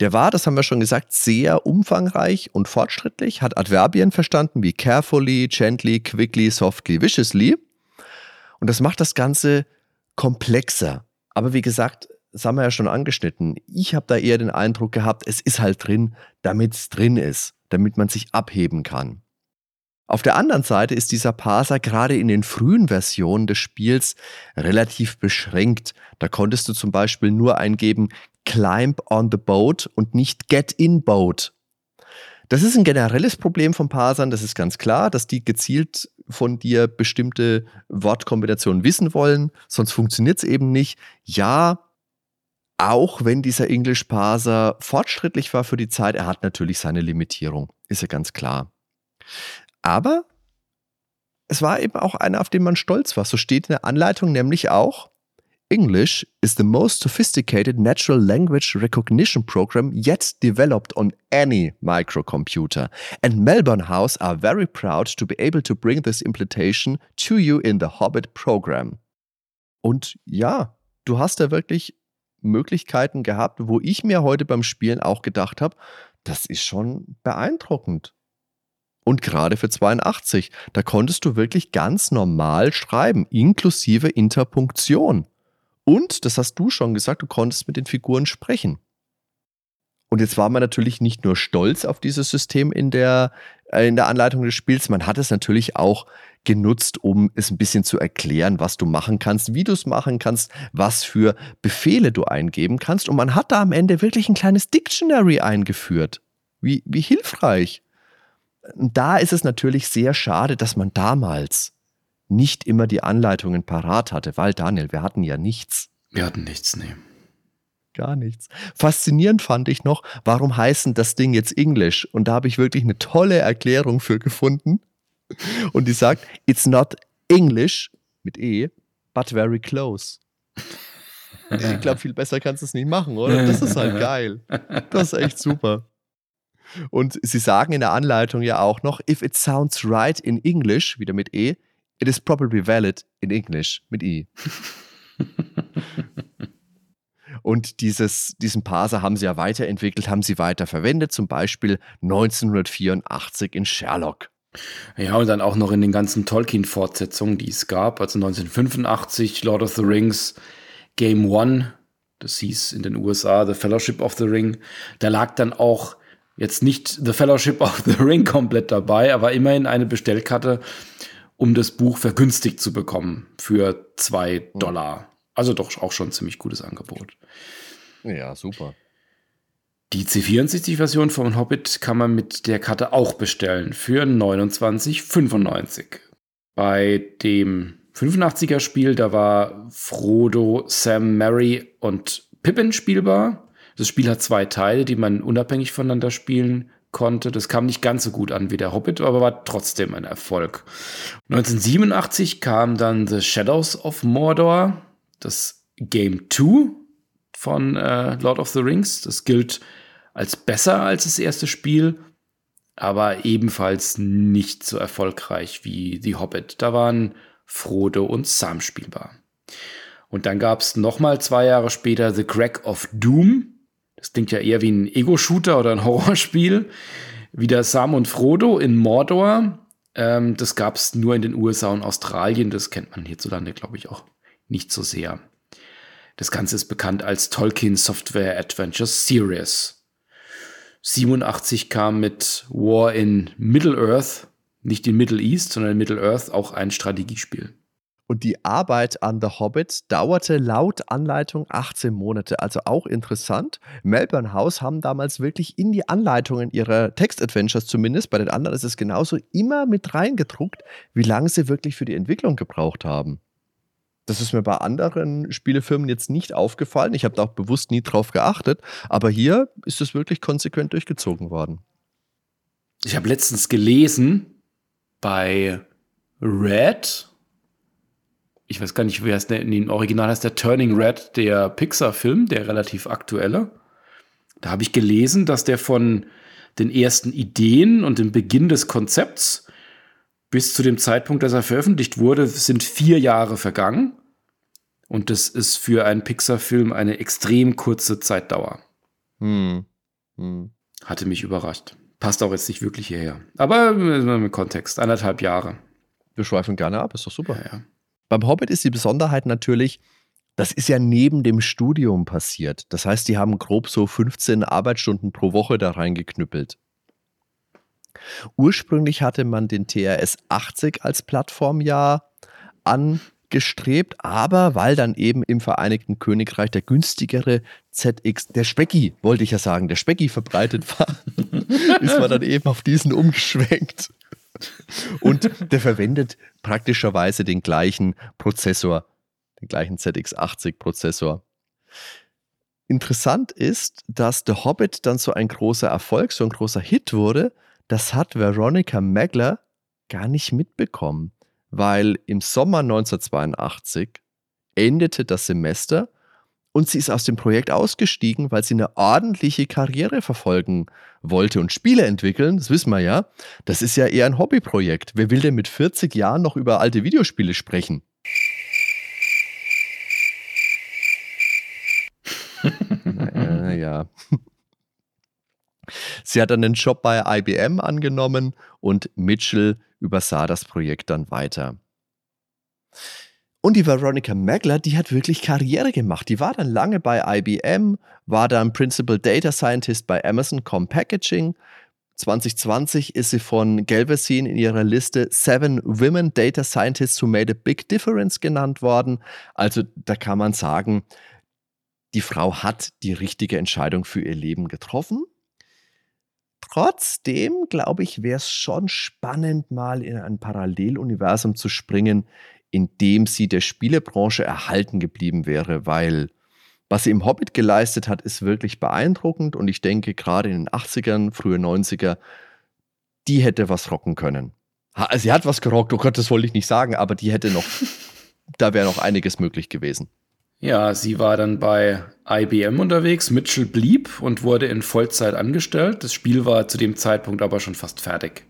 Der war, das haben wir schon gesagt, sehr umfangreich und fortschrittlich, hat Adverbien verstanden wie carefully, gently, quickly, softly, viciously. Und das macht das Ganze komplexer. Aber wie gesagt, das haben wir ja schon angeschnitten. Ich habe da eher den Eindruck gehabt, es ist halt drin, damit es drin ist, damit man sich abheben kann. Auf der anderen Seite ist dieser Parser gerade in den frühen Versionen des Spiels relativ beschränkt. Da konntest du zum Beispiel nur eingeben Climb on the boat und nicht Get in boat. Das ist ein generelles Problem von Parsern, das ist ganz klar, dass die gezielt von dir bestimmte Wortkombinationen wissen wollen, sonst funktioniert es eben nicht. Ja, auch wenn dieser English Parser fortschrittlich war für die Zeit, er hat natürlich seine Limitierung, ist ja ganz klar. Aber es war eben auch einer, auf den man stolz war. So steht in der Anleitung nämlich auch, English is the most sophisticated natural language recognition program yet developed on any microcomputer. And Melbourne House are very proud to be able to bring this implementation to you in the Hobbit program. Und ja, du hast da wirklich Möglichkeiten gehabt, wo ich mir heute beim Spielen auch gedacht habe, das ist schon beeindruckend. Und gerade für 82, da konntest du wirklich ganz normal schreiben, inklusive Interpunktion. Und, das hast du schon gesagt, du konntest mit den Figuren sprechen. Und jetzt war man natürlich nicht nur stolz auf dieses System in der, äh, in der Anleitung des Spiels, man hat es natürlich auch genutzt, um es ein bisschen zu erklären, was du machen kannst, wie du es machen kannst, was für Befehle du eingeben kannst. Und man hat da am Ende wirklich ein kleines Dictionary eingeführt. Wie, wie hilfreich. Da ist es natürlich sehr schade, dass man damals nicht immer die Anleitungen parat hatte, weil Daniel, wir hatten ja nichts. Wir hatten nichts, nee. Gar nichts. Faszinierend fand ich noch, warum heißen das Ding jetzt English? Und da habe ich wirklich eine tolle Erklärung für gefunden. Und die sagt, it's not English mit E, but very close. Ich glaube, viel besser kannst du es nicht machen, oder? Das ist halt geil. Das ist echt super. Und sie sagen in der Anleitung ja auch noch, if it sounds right in English, wieder mit E, It is probably valid in English mit I. Und dieses, diesen Parser haben sie ja weiterentwickelt, haben sie weiter verwendet, zum Beispiel 1984 in Sherlock. Ja, und dann auch noch in den ganzen Tolkien-Fortsetzungen, die es gab. Also 1985 Lord of the Rings, Game One, das hieß in den USA The Fellowship of the Ring. Da lag dann auch jetzt nicht The Fellowship of the Ring komplett dabei, aber immerhin eine Bestellkarte um das Buch vergünstigt zu bekommen für zwei Dollar. Also doch auch schon ein ziemlich gutes Angebot. Ja, super. Die C64-Version von Hobbit kann man mit der Karte auch bestellen für 29,95. Bei dem 85er Spiel, da war Frodo, Sam, Mary und Pippin spielbar. Das Spiel hat zwei Teile, die man unabhängig voneinander spielen konnte. Das kam nicht ganz so gut an wie der Hobbit, aber war trotzdem ein Erfolg. 1987 kam dann The Shadows of Mordor, das Game 2 von äh, Lord of the Rings. Das gilt als besser als das erste Spiel, aber ebenfalls nicht so erfolgreich wie The Hobbit. Da waren Frodo und Sam spielbar. Und dann gab es nochmal zwei Jahre später The Crack of Doom. Das klingt ja eher wie ein Ego-Shooter oder ein Horrorspiel. Wieder Sam und Frodo in Mordor. Ähm, das gab es nur in den USA und Australien. Das kennt man hierzulande, glaube ich, auch nicht so sehr. Das Ganze ist bekannt als Tolkien Software Adventure Series. 87 kam mit War in Middle-earth, nicht in Middle East, sondern in Middle-earth auch ein Strategiespiel. Und die Arbeit an The Hobbit dauerte laut Anleitung 18 Monate, also auch interessant. Melbourne House haben damals wirklich in die Anleitungen ihrer Text-Adventures zumindest, bei den anderen ist es genauso, immer mit reingedruckt, wie lange sie wirklich für die Entwicklung gebraucht haben. Das ist mir bei anderen Spielefirmen jetzt nicht aufgefallen. Ich habe da auch bewusst nie drauf geachtet. Aber hier ist es wirklich konsequent durchgezogen worden. Ich habe letztens gelesen bei Red. Ich weiß gar nicht, wie heißt der, in dem Original heißt der Turning Red, der Pixar-Film, der relativ aktuelle. Da habe ich gelesen, dass der von den ersten Ideen und dem Beginn des Konzepts bis zu dem Zeitpunkt, dass er veröffentlicht wurde, sind vier Jahre vergangen. Und das ist für einen Pixar-Film eine extrem kurze Zeitdauer. Hm. Hm. Hatte mich überrascht. Passt auch jetzt nicht wirklich hierher. Aber im Kontext, anderthalb Jahre. Wir schweifen gerne ab, ist doch super. Ja, ja. Beim Hobbit ist die Besonderheit natürlich, das ist ja neben dem Studium passiert. Das heißt, die haben grob so 15 Arbeitsstunden pro Woche da reingeknüppelt. Ursprünglich hatte man den TRS 80 als Plattform ja angestrebt, aber weil dann eben im Vereinigten Königreich der günstigere ZX, der Specki, wollte ich ja sagen, der Specki verbreitet war, ist man dann eben auf diesen umgeschwenkt. Und der verwendet praktischerweise den gleichen Prozessor, den gleichen ZX80-Prozessor. Interessant ist, dass The Hobbit dann so ein großer Erfolg, so ein großer Hit wurde, das hat Veronica Magler gar nicht mitbekommen, weil im Sommer 1982 endete das Semester und sie ist aus dem Projekt ausgestiegen, weil sie eine ordentliche Karriere verfolgen wollte und Spiele entwickeln, das wissen wir ja. Das ist ja eher ein Hobbyprojekt. Wer will denn mit 40 Jahren noch über alte Videospiele sprechen? naja. Sie hat dann den Job bei IBM angenommen und Mitchell übersah das Projekt dann weiter. Und die Veronica Magler, die hat wirklich Karriere gemacht. Die war dann lange bei IBM, war dann Principal Data Scientist bei Amazon Com Packaging. 2020 ist sie von Galveston in ihrer Liste Seven Women Data Scientists Who Made a Big Difference genannt worden. Also da kann man sagen, die Frau hat die richtige Entscheidung für ihr Leben getroffen. Trotzdem, glaube ich, wäre es schon spannend, mal in ein Paralleluniversum zu springen, in dem sie der Spielebranche erhalten geblieben wäre, weil was sie im Hobbit geleistet hat, ist wirklich beeindruckend und ich denke, gerade in den 80ern, frühe 90er, die hätte was rocken können. Sie hat was gerockt, oh Gott, das wollte ich nicht sagen, aber die hätte noch, da wäre noch einiges möglich gewesen. Ja, sie war dann bei IBM unterwegs. Mitchell blieb und wurde in Vollzeit angestellt. Das Spiel war zu dem Zeitpunkt aber schon fast fertig.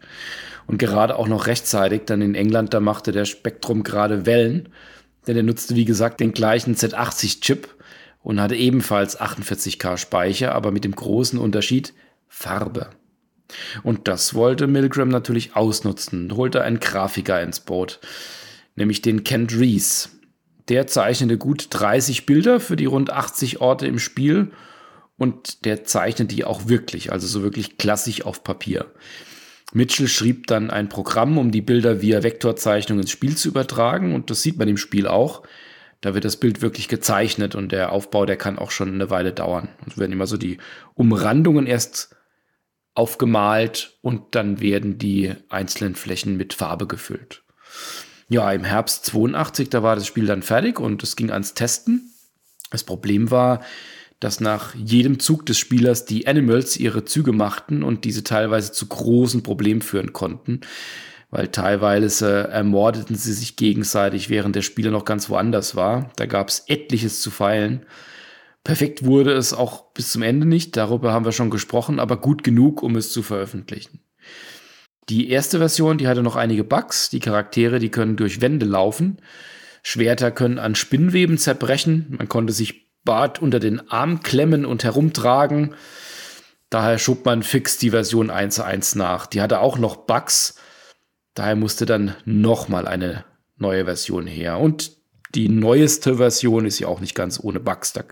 Und gerade auch noch rechtzeitig, dann in England, da machte der Spektrum gerade Wellen. Denn er nutzte, wie gesagt, den gleichen Z80-Chip und hatte ebenfalls 48K Speicher, aber mit dem großen Unterschied Farbe. Und das wollte Milgram natürlich ausnutzen holte einen Grafiker ins Boot, nämlich den Kent Reese. Der zeichnete gut 30 Bilder für die rund 80 Orte im Spiel und der zeichnet die auch wirklich, also so wirklich klassisch auf Papier. Mitchell schrieb dann ein Programm, um die Bilder via Vektorzeichnung ins Spiel zu übertragen und das sieht man im Spiel auch. Da wird das Bild wirklich gezeichnet und der Aufbau, der kann auch schon eine Weile dauern. Und werden immer so die Umrandungen erst aufgemalt und dann werden die einzelnen Flächen mit Farbe gefüllt. Ja, im Herbst 82, da war das Spiel dann fertig und es ging ans Testen. Das Problem war, dass nach jedem Zug des Spielers die Animals ihre Züge machten und diese teilweise zu großen Problemen führen konnten, weil teilweise ermordeten sie sich gegenseitig, während der Spieler noch ganz woanders war. Da gab es etliches zu feilen. Perfekt wurde es auch bis zum Ende nicht, darüber haben wir schon gesprochen, aber gut genug, um es zu veröffentlichen. Die erste Version, die hatte noch einige Bugs. Die Charaktere, die können durch Wände laufen. Schwerter können an Spinnweben zerbrechen. Man konnte sich Bart unter den Arm klemmen und herumtragen. Daher schob man fix die Version 1.1 nach. Die hatte auch noch Bugs. Daher musste dann nochmal eine neue Version her. Und die neueste Version ist ja auch nicht ganz ohne Bugs. Da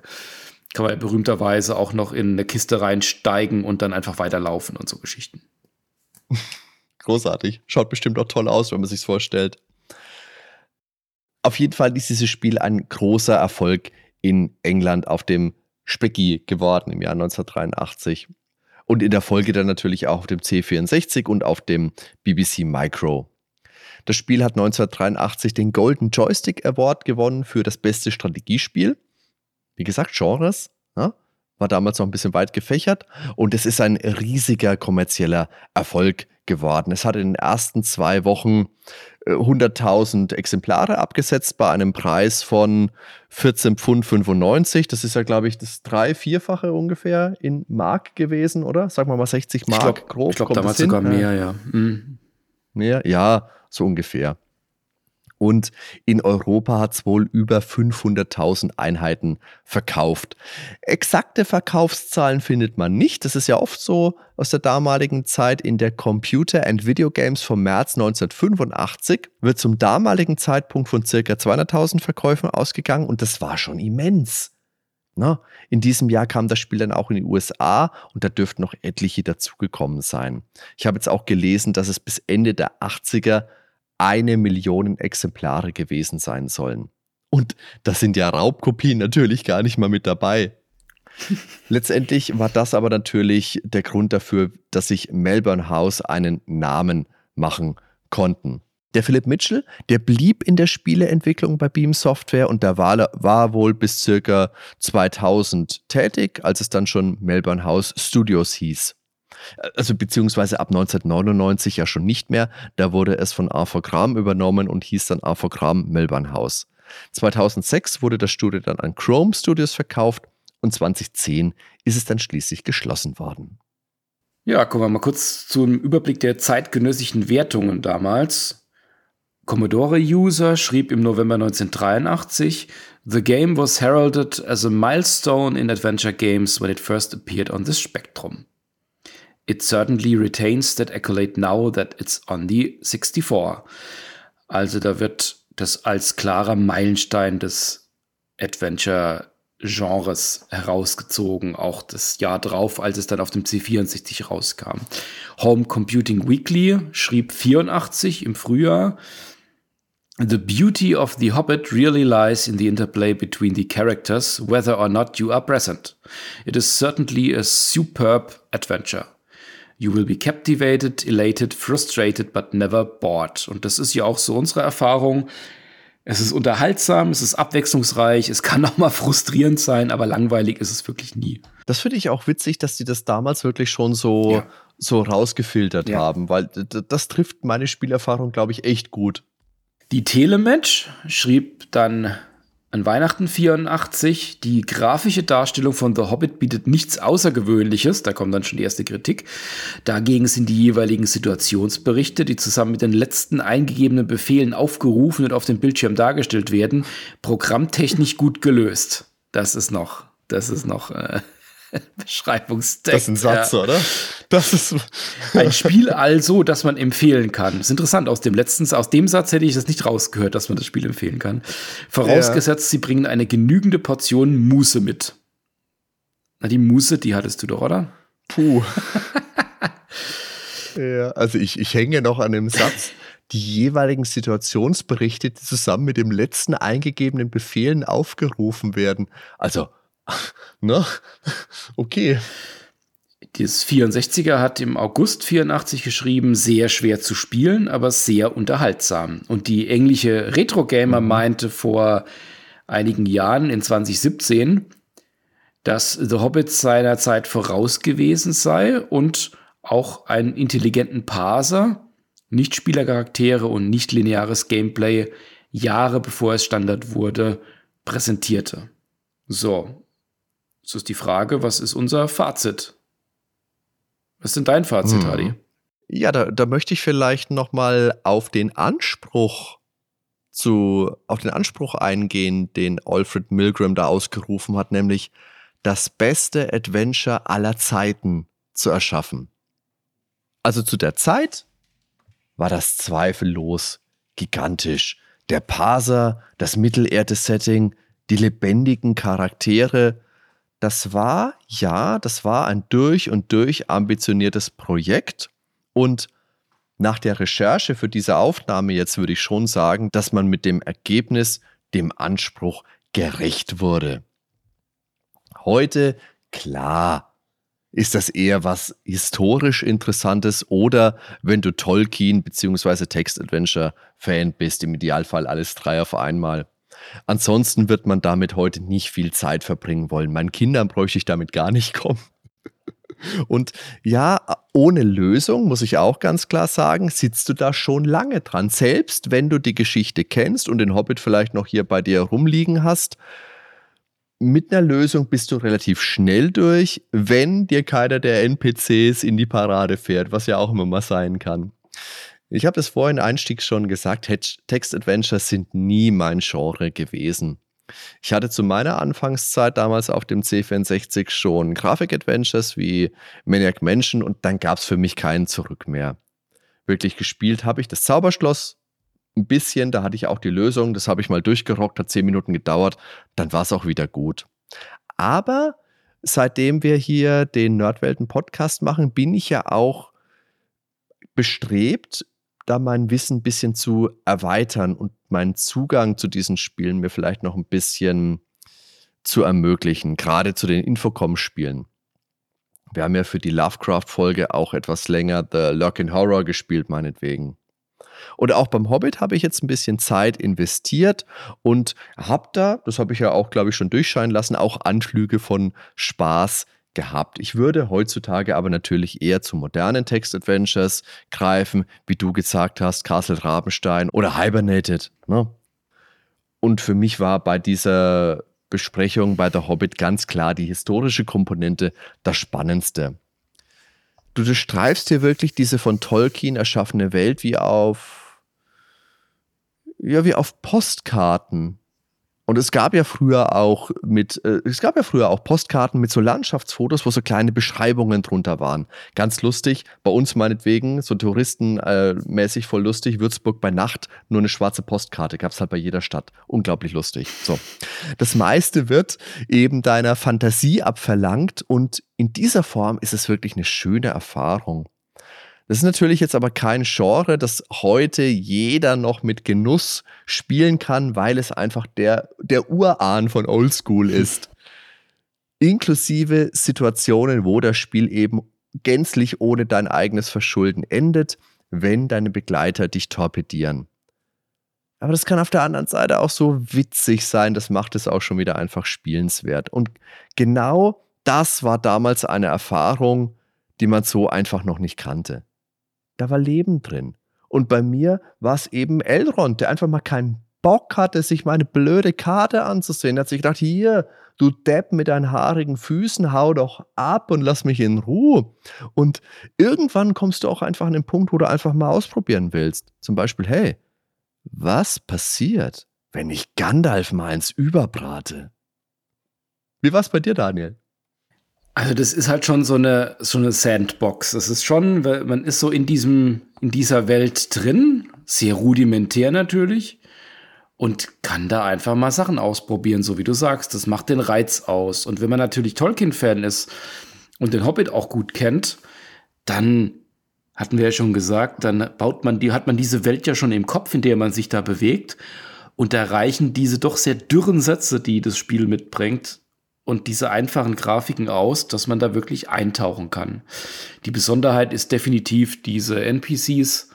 kann man berühmterweise auch noch in eine Kiste reinsteigen und dann einfach weiterlaufen und so Geschichten. Großartig. Schaut bestimmt auch toll aus, wenn man sich vorstellt. Auf jeden Fall ist dieses Spiel ein großer Erfolg in England auf dem Specky geworden im Jahr 1983. Und in der Folge dann natürlich auch auf dem C64 und auf dem BBC Micro. Das Spiel hat 1983 den Golden Joystick Award gewonnen für das beste Strategiespiel. Wie gesagt, Genres. Ja, war damals noch ein bisschen weit gefächert und es ist ein riesiger kommerzieller Erfolg geworden. Es hat in den ersten zwei Wochen 100.000 äh, Exemplare abgesetzt bei einem Preis von 14,95 Pfund. Das ist ja, glaube ich, das drei-, vierfache ungefähr in Mark gewesen, oder? Sagen wir mal 60 Mark ich glaub, grob. Ich glaube, damals sogar mehr, ja. Mhm. Mehr? Ja, so ungefähr. Und in Europa hat es wohl über 500.000 Einheiten verkauft. Exakte Verkaufszahlen findet man nicht. Das ist ja oft so aus der damaligen Zeit in der Computer and Video Games vom März 1985 wird zum damaligen Zeitpunkt von circa 200.000 Verkäufen ausgegangen und das war schon immens. Na, in diesem Jahr kam das Spiel dann auch in die USA und da dürften noch etliche dazugekommen sein. Ich habe jetzt auch gelesen, dass es bis Ende der 80er eine Million Exemplare gewesen sein sollen. Und da sind ja Raubkopien natürlich gar nicht mal mit dabei. Letztendlich war das aber natürlich der Grund dafür, dass sich Melbourne House einen Namen machen konnten. Der Philipp Mitchell, der blieb in der Spieleentwicklung bei Beam Software und der war, war wohl bis circa 2000 tätig, als es dann schon Melbourne House Studios hieß also beziehungsweise ab 1999 ja schon nicht mehr. Da wurde es von Arthur Kram übernommen und hieß dann Arthur Kram Melbourne House. 2006 wurde das Studio dann an Chrome Studios verkauft und 2010 ist es dann schließlich geschlossen worden. Ja, kommen wir mal kurz zum Überblick der zeitgenössischen Wertungen damals. Commodore-User schrieb im November 1983, The game was heralded as a milestone in adventure games when it first appeared on the Spectrum it certainly retains that accolade now that it's on the 64. Also da wird das als klarer Meilenstein des Adventure-Genres herausgezogen, auch das Jahr drauf, als es dann auf dem C64 rauskam. Home Computing Weekly schrieb 84 im Frühjahr, The beauty of The Hobbit really lies in the interplay between the characters, whether or not you are present. It is certainly a superb adventure. You will be captivated, elated, frustrated, but never bored. Und das ist ja auch so unsere Erfahrung. Es ist unterhaltsam, es ist abwechslungsreich, es kann auch mal frustrierend sein, aber langweilig ist es wirklich nie. Das finde ich auch witzig, dass die das damals wirklich schon so, ja. so rausgefiltert ja. haben, weil das trifft meine Spielerfahrung, glaube ich, echt gut. Die Telematch schrieb dann an Weihnachten 84, die grafische Darstellung von The Hobbit bietet nichts Außergewöhnliches, da kommt dann schon die erste Kritik. Dagegen sind die jeweiligen Situationsberichte, die zusammen mit den letzten eingegebenen Befehlen aufgerufen und auf dem Bildschirm dargestellt werden, programmtechnisch gut gelöst. Das ist noch, das ist noch äh, Beschreibungstext. Das ist ein Satz, ja. oder? Das ist ein Spiel also, das man empfehlen kann. Das ist interessant. Aus dem letzten, aus dem Satz hätte ich das nicht rausgehört, dass man das Spiel empfehlen kann. Vorausgesetzt, ja. sie bringen eine genügende Portion Muße mit. Na, die Muße, die hattest du doch, oder? Puh. ja, also ich, ich hänge noch an dem Satz. Die jeweiligen Situationsberichte, die zusammen mit dem letzten eingegebenen Befehlen aufgerufen werden. Also, ne? Okay. Das 64er hat im August 84 geschrieben, sehr schwer zu spielen, aber sehr unterhaltsam. Und die englische Retro Gamer mhm. meinte vor einigen Jahren in 2017, dass The Hobbit seiner Zeit voraus gewesen sei und auch einen intelligenten Parser, Nicht-Spielercharaktere und nicht-lineares Gameplay Jahre bevor es Standard wurde, präsentierte. So, es ist die Frage, was ist unser Fazit? Was ist denn dein Fazit, hm. Hadi? Ja, da, da möchte ich vielleicht noch mal auf den Anspruch zu, auf den Anspruch eingehen, den Alfred Milgram da ausgerufen hat, nämlich das beste Adventure aller Zeiten zu erschaffen. Also zu der Zeit war das zweifellos gigantisch. Der Parser, das Mittelerde-Setting, die lebendigen Charaktere, das war, ja, das war ein durch und durch ambitioniertes Projekt und nach der Recherche für diese Aufnahme jetzt würde ich schon sagen, dass man mit dem Ergebnis dem Anspruch gerecht wurde. Heute, klar, ist das eher was historisch Interessantes oder wenn du Tolkien bzw. Text-Adventure-Fan bist, im Idealfall alles drei auf einmal. Ansonsten wird man damit heute nicht viel Zeit verbringen wollen. Meinen Kindern bräuchte ich damit gar nicht kommen. Und ja, ohne Lösung, muss ich auch ganz klar sagen, sitzt du da schon lange dran. Selbst wenn du die Geschichte kennst und den Hobbit vielleicht noch hier bei dir rumliegen hast, mit einer Lösung bist du relativ schnell durch, wenn dir keiner der NPCs in die Parade fährt, was ja auch immer mal sein kann. Ich habe das vorhin einstiegs schon gesagt, Text-Adventures sind nie mein Genre gewesen. Ich hatte zu meiner Anfangszeit damals auf dem C64 schon Grafik-Adventures wie Maniac Mansion und dann gab es für mich keinen Zurück mehr. Wirklich gespielt habe ich das Zauberschloss ein bisschen, da hatte ich auch die Lösung, das habe ich mal durchgerockt, hat zehn Minuten gedauert, dann war es auch wieder gut. Aber seitdem wir hier den Nerdwelten-Podcast machen, bin ich ja auch bestrebt, da mein Wissen ein bisschen zu erweitern und meinen Zugang zu diesen Spielen mir vielleicht noch ein bisschen zu ermöglichen, gerade zu den Infocom-Spielen. Wir haben ja für die Lovecraft-Folge auch etwas länger The Lurking Horror gespielt, meinetwegen. Und auch beim Hobbit habe ich jetzt ein bisschen Zeit investiert und habe da, das habe ich ja auch, glaube ich, schon durchscheinen lassen, auch Anflüge von Spaß gehabt. Ich würde heutzutage aber natürlich eher zu modernen Text-Adventures greifen, wie du gesagt hast, Castle Rabenstein oder Hibernated. Ne? Und für mich war bei dieser Besprechung bei The Hobbit ganz klar die historische Komponente das Spannendste. Du durchstreifst hier wirklich diese von Tolkien erschaffene Welt wie auf, ja, wie auf Postkarten. Und es gab ja früher auch mit, äh, es gab ja früher auch Postkarten mit so Landschaftsfotos, wo so kleine Beschreibungen drunter waren. Ganz lustig. Bei uns meinetwegen, so touristenmäßig äh, voll lustig. Würzburg bei Nacht, nur eine schwarze Postkarte. Gab es halt bei jeder Stadt. Unglaublich lustig. So. Das meiste wird eben deiner Fantasie abverlangt und in dieser Form ist es wirklich eine schöne Erfahrung. Das ist natürlich jetzt aber kein Genre, das heute jeder noch mit Genuss spielen kann, weil es einfach der, der Urahn von Oldschool ist. Inklusive Situationen, wo das Spiel eben gänzlich ohne dein eigenes Verschulden endet, wenn deine Begleiter dich torpedieren. Aber das kann auf der anderen Seite auch so witzig sein, das macht es auch schon wieder einfach spielenswert. Und genau das war damals eine Erfahrung, die man so einfach noch nicht kannte da war Leben drin. Und bei mir war es eben Elrond, der einfach mal keinen Bock hatte, sich meine blöde Karte anzusehen. Er hat sich gedacht, hier, du Depp mit deinen haarigen Füßen, hau doch ab und lass mich in Ruhe. Und irgendwann kommst du auch einfach an den Punkt, wo du einfach mal ausprobieren willst. Zum Beispiel, hey, was passiert, wenn ich Gandalf mal ins Überbrate? Wie war es bei dir, Daniel? Also das ist halt schon so eine so eine Sandbox. Das ist schon, man ist so in diesem in dieser Welt drin, sehr rudimentär natürlich und kann da einfach mal Sachen ausprobieren, so wie du sagst. Das macht den Reiz aus. Und wenn man natürlich Tolkien-Fan ist und den Hobbit auch gut kennt, dann hatten wir ja schon gesagt, dann baut man die, hat man diese Welt ja schon im Kopf, in der man sich da bewegt. Und da reichen diese doch sehr dürren Sätze, die das Spiel mitbringt, und diese einfachen Grafiken aus, dass man da wirklich eintauchen kann. Die Besonderheit ist definitiv diese NPCs,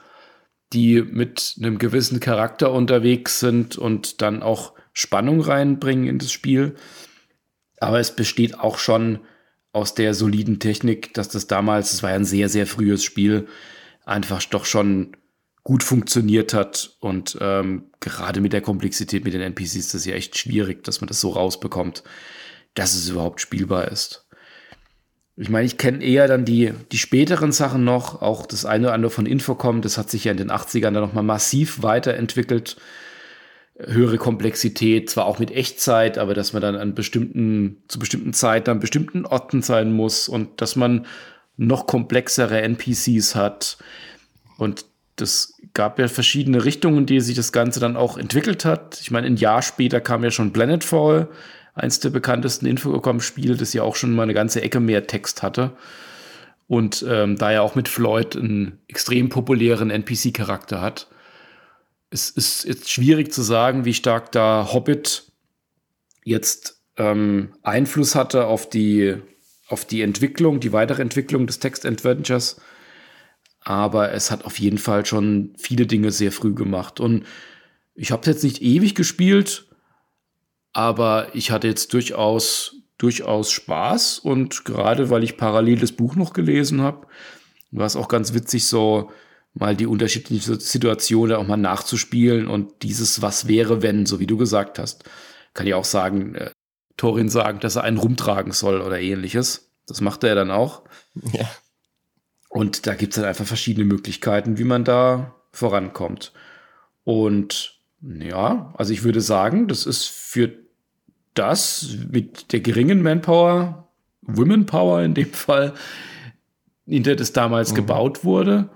die mit einem gewissen Charakter unterwegs sind und dann auch Spannung reinbringen in das Spiel. Aber es besteht auch schon aus der soliden Technik, dass das damals, es war ja ein sehr, sehr frühes Spiel, einfach doch schon gut funktioniert hat. Und ähm, gerade mit der Komplexität mit den NPCs ist das ja echt schwierig, dass man das so rausbekommt dass es überhaupt spielbar ist. Ich meine, ich kenne eher dann die, die späteren Sachen noch, auch das eine oder andere von Infocom, das hat sich ja in den 80ern dann nochmal massiv weiterentwickelt. Höhere Komplexität, zwar auch mit Echtzeit, aber dass man dann an bestimmten, zu bestimmten Zeiten an bestimmten Orten sein muss und dass man noch komplexere NPCs hat. Und das gab ja verschiedene Richtungen, die sich das Ganze dann auch entwickelt hat. Ich meine, ein Jahr später kam ja schon Planetfall, eins der bekanntesten Infocom-Spiele, das ja auch schon mal eine ganze Ecke mehr Text hatte. Und ähm, da ja auch mit Floyd einen extrem populären NPC-Charakter hat. Es ist jetzt schwierig zu sagen, wie stark da Hobbit jetzt ähm, Einfluss hatte auf die, auf die Entwicklung, die weitere Entwicklung des Text-Adventures. Aber es hat auf jeden Fall schon viele Dinge sehr früh gemacht. Und ich habe es jetzt nicht ewig gespielt, aber ich hatte jetzt durchaus, durchaus Spaß und gerade weil ich parallel das Buch noch gelesen habe, war es auch ganz witzig, so mal die unterschiedlichen Situationen auch mal nachzuspielen und dieses Was wäre, wenn, so wie du gesagt hast. Kann ich auch sagen, äh, Torin sagen, dass er einen rumtragen soll oder ähnliches. Das macht er dann auch. Ja. Und da gibt es dann einfach verschiedene Möglichkeiten, wie man da vorankommt. Und ja, also ich würde sagen, das ist für das mit der geringen Manpower, Women Power in dem Fall, in der das damals mhm. gebaut wurde.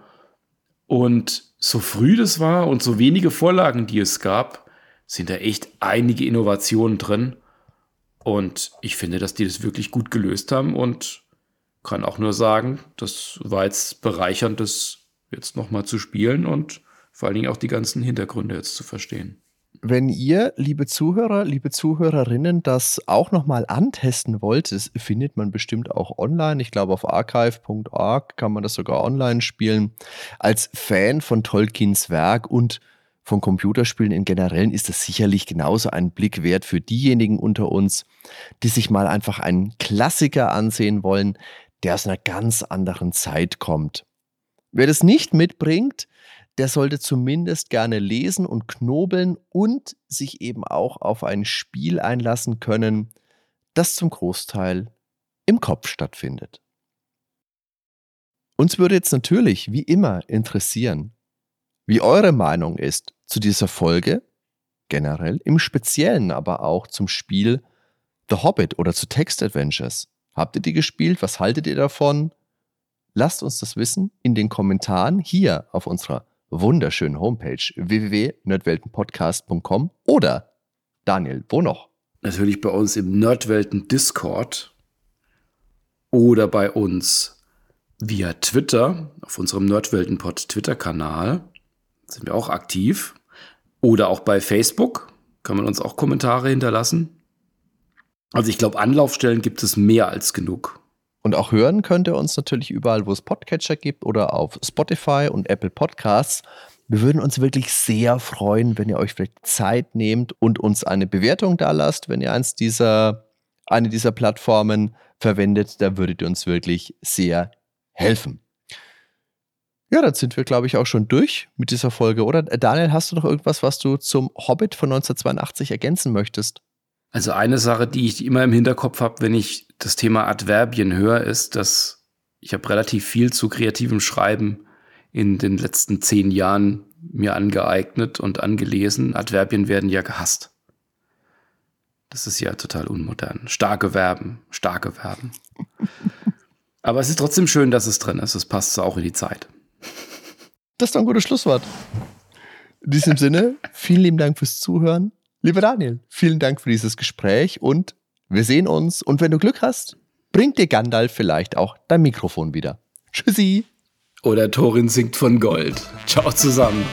Und so früh das war und so wenige Vorlagen, die es gab, sind da echt einige Innovationen drin. Und ich finde, dass die das wirklich gut gelöst haben und kann auch nur sagen, das war jetzt bereichernd, das jetzt nochmal zu spielen und vor allen Dingen auch die ganzen Hintergründe jetzt zu verstehen. Wenn ihr, liebe Zuhörer, liebe Zuhörerinnen, das auch nochmal antesten wollt, das findet man bestimmt auch online. Ich glaube, auf archive.org kann man das sogar online spielen. Als Fan von Tolkiens Werk und von Computerspielen in generell ist das sicherlich genauso ein Blick wert für diejenigen unter uns, die sich mal einfach einen Klassiker ansehen wollen, der aus einer ganz anderen Zeit kommt. Wer das nicht mitbringt, der sollte zumindest gerne lesen und knobeln und sich eben auch auf ein Spiel einlassen können, das zum Großteil im Kopf stattfindet. Uns würde jetzt natürlich, wie immer, interessieren, wie eure Meinung ist zu dieser Folge, generell, im Speziellen aber auch zum Spiel The Hobbit oder zu Text Adventures. Habt ihr die gespielt? Was haltet ihr davon? Lasst uns das wissen in den Kommentaren hier auf unserer wunderschönen Homepage www.nerdweltenpodcast.com oder Daniel, wo noch? Natürlich bei uns im Nerdwelten Discord oder bei uns via Twitter auf unserem Nerdweltenpod Twitter-Kanal sind wir auch aktiv oder auch bei Facebook kann man uns auch Kommentare hinterlassen. Also ich glaube, Anlaufstellen gibt es mehr als genug. Und auch hören könnt ihr uns natürlich überall, wo es Podcatcher gibt oder auf Spotify und Apple Podcasts. Wir würden uns wirklich sehr freuen, wenn ihr euch vielleicht Zeit nehmt und uns eine Bewertung da lasst, wenn ihr eins dieser, eine dieser Plattformen verwendet. Da würdet ihr uns wirklich sehr helfen. Ja, dann sind wir, glaube ich, auch schon durch mit dieser Folge, oder? Daniel, hast du noch irgendwas, was du zum Hobbit von 1982 ergänzen möchtest? Also eine Sache, die ich immer im Hinterkopf habe, wenn ich das Thema Adverbien höre, ist, dass ich habe relativ viel zu kreativem Schreiben in den letzten zehn Jahren mir angeeignet und angelesen. Adverbien werden ja gehasst. Das ist ja total unmodern. Starke Verben, starke Verben. Aber es ist trotzdem schön, dass es drin ist. Es passt auch in die Zeit. Das ist doch ein gutes Schlusswort. In diesem Sinne, vielen lieben Dank fürs Zuhören. Lieber Daniel, vielen Dank für dieses Gespräch und wir sehen uns. Und wenn du Glück hast, bringt dir Gandalf vielleicht auch dein Mikrofon wieder. Tschüssi. Oder Thorin singt von Gold. Ciao zusammen.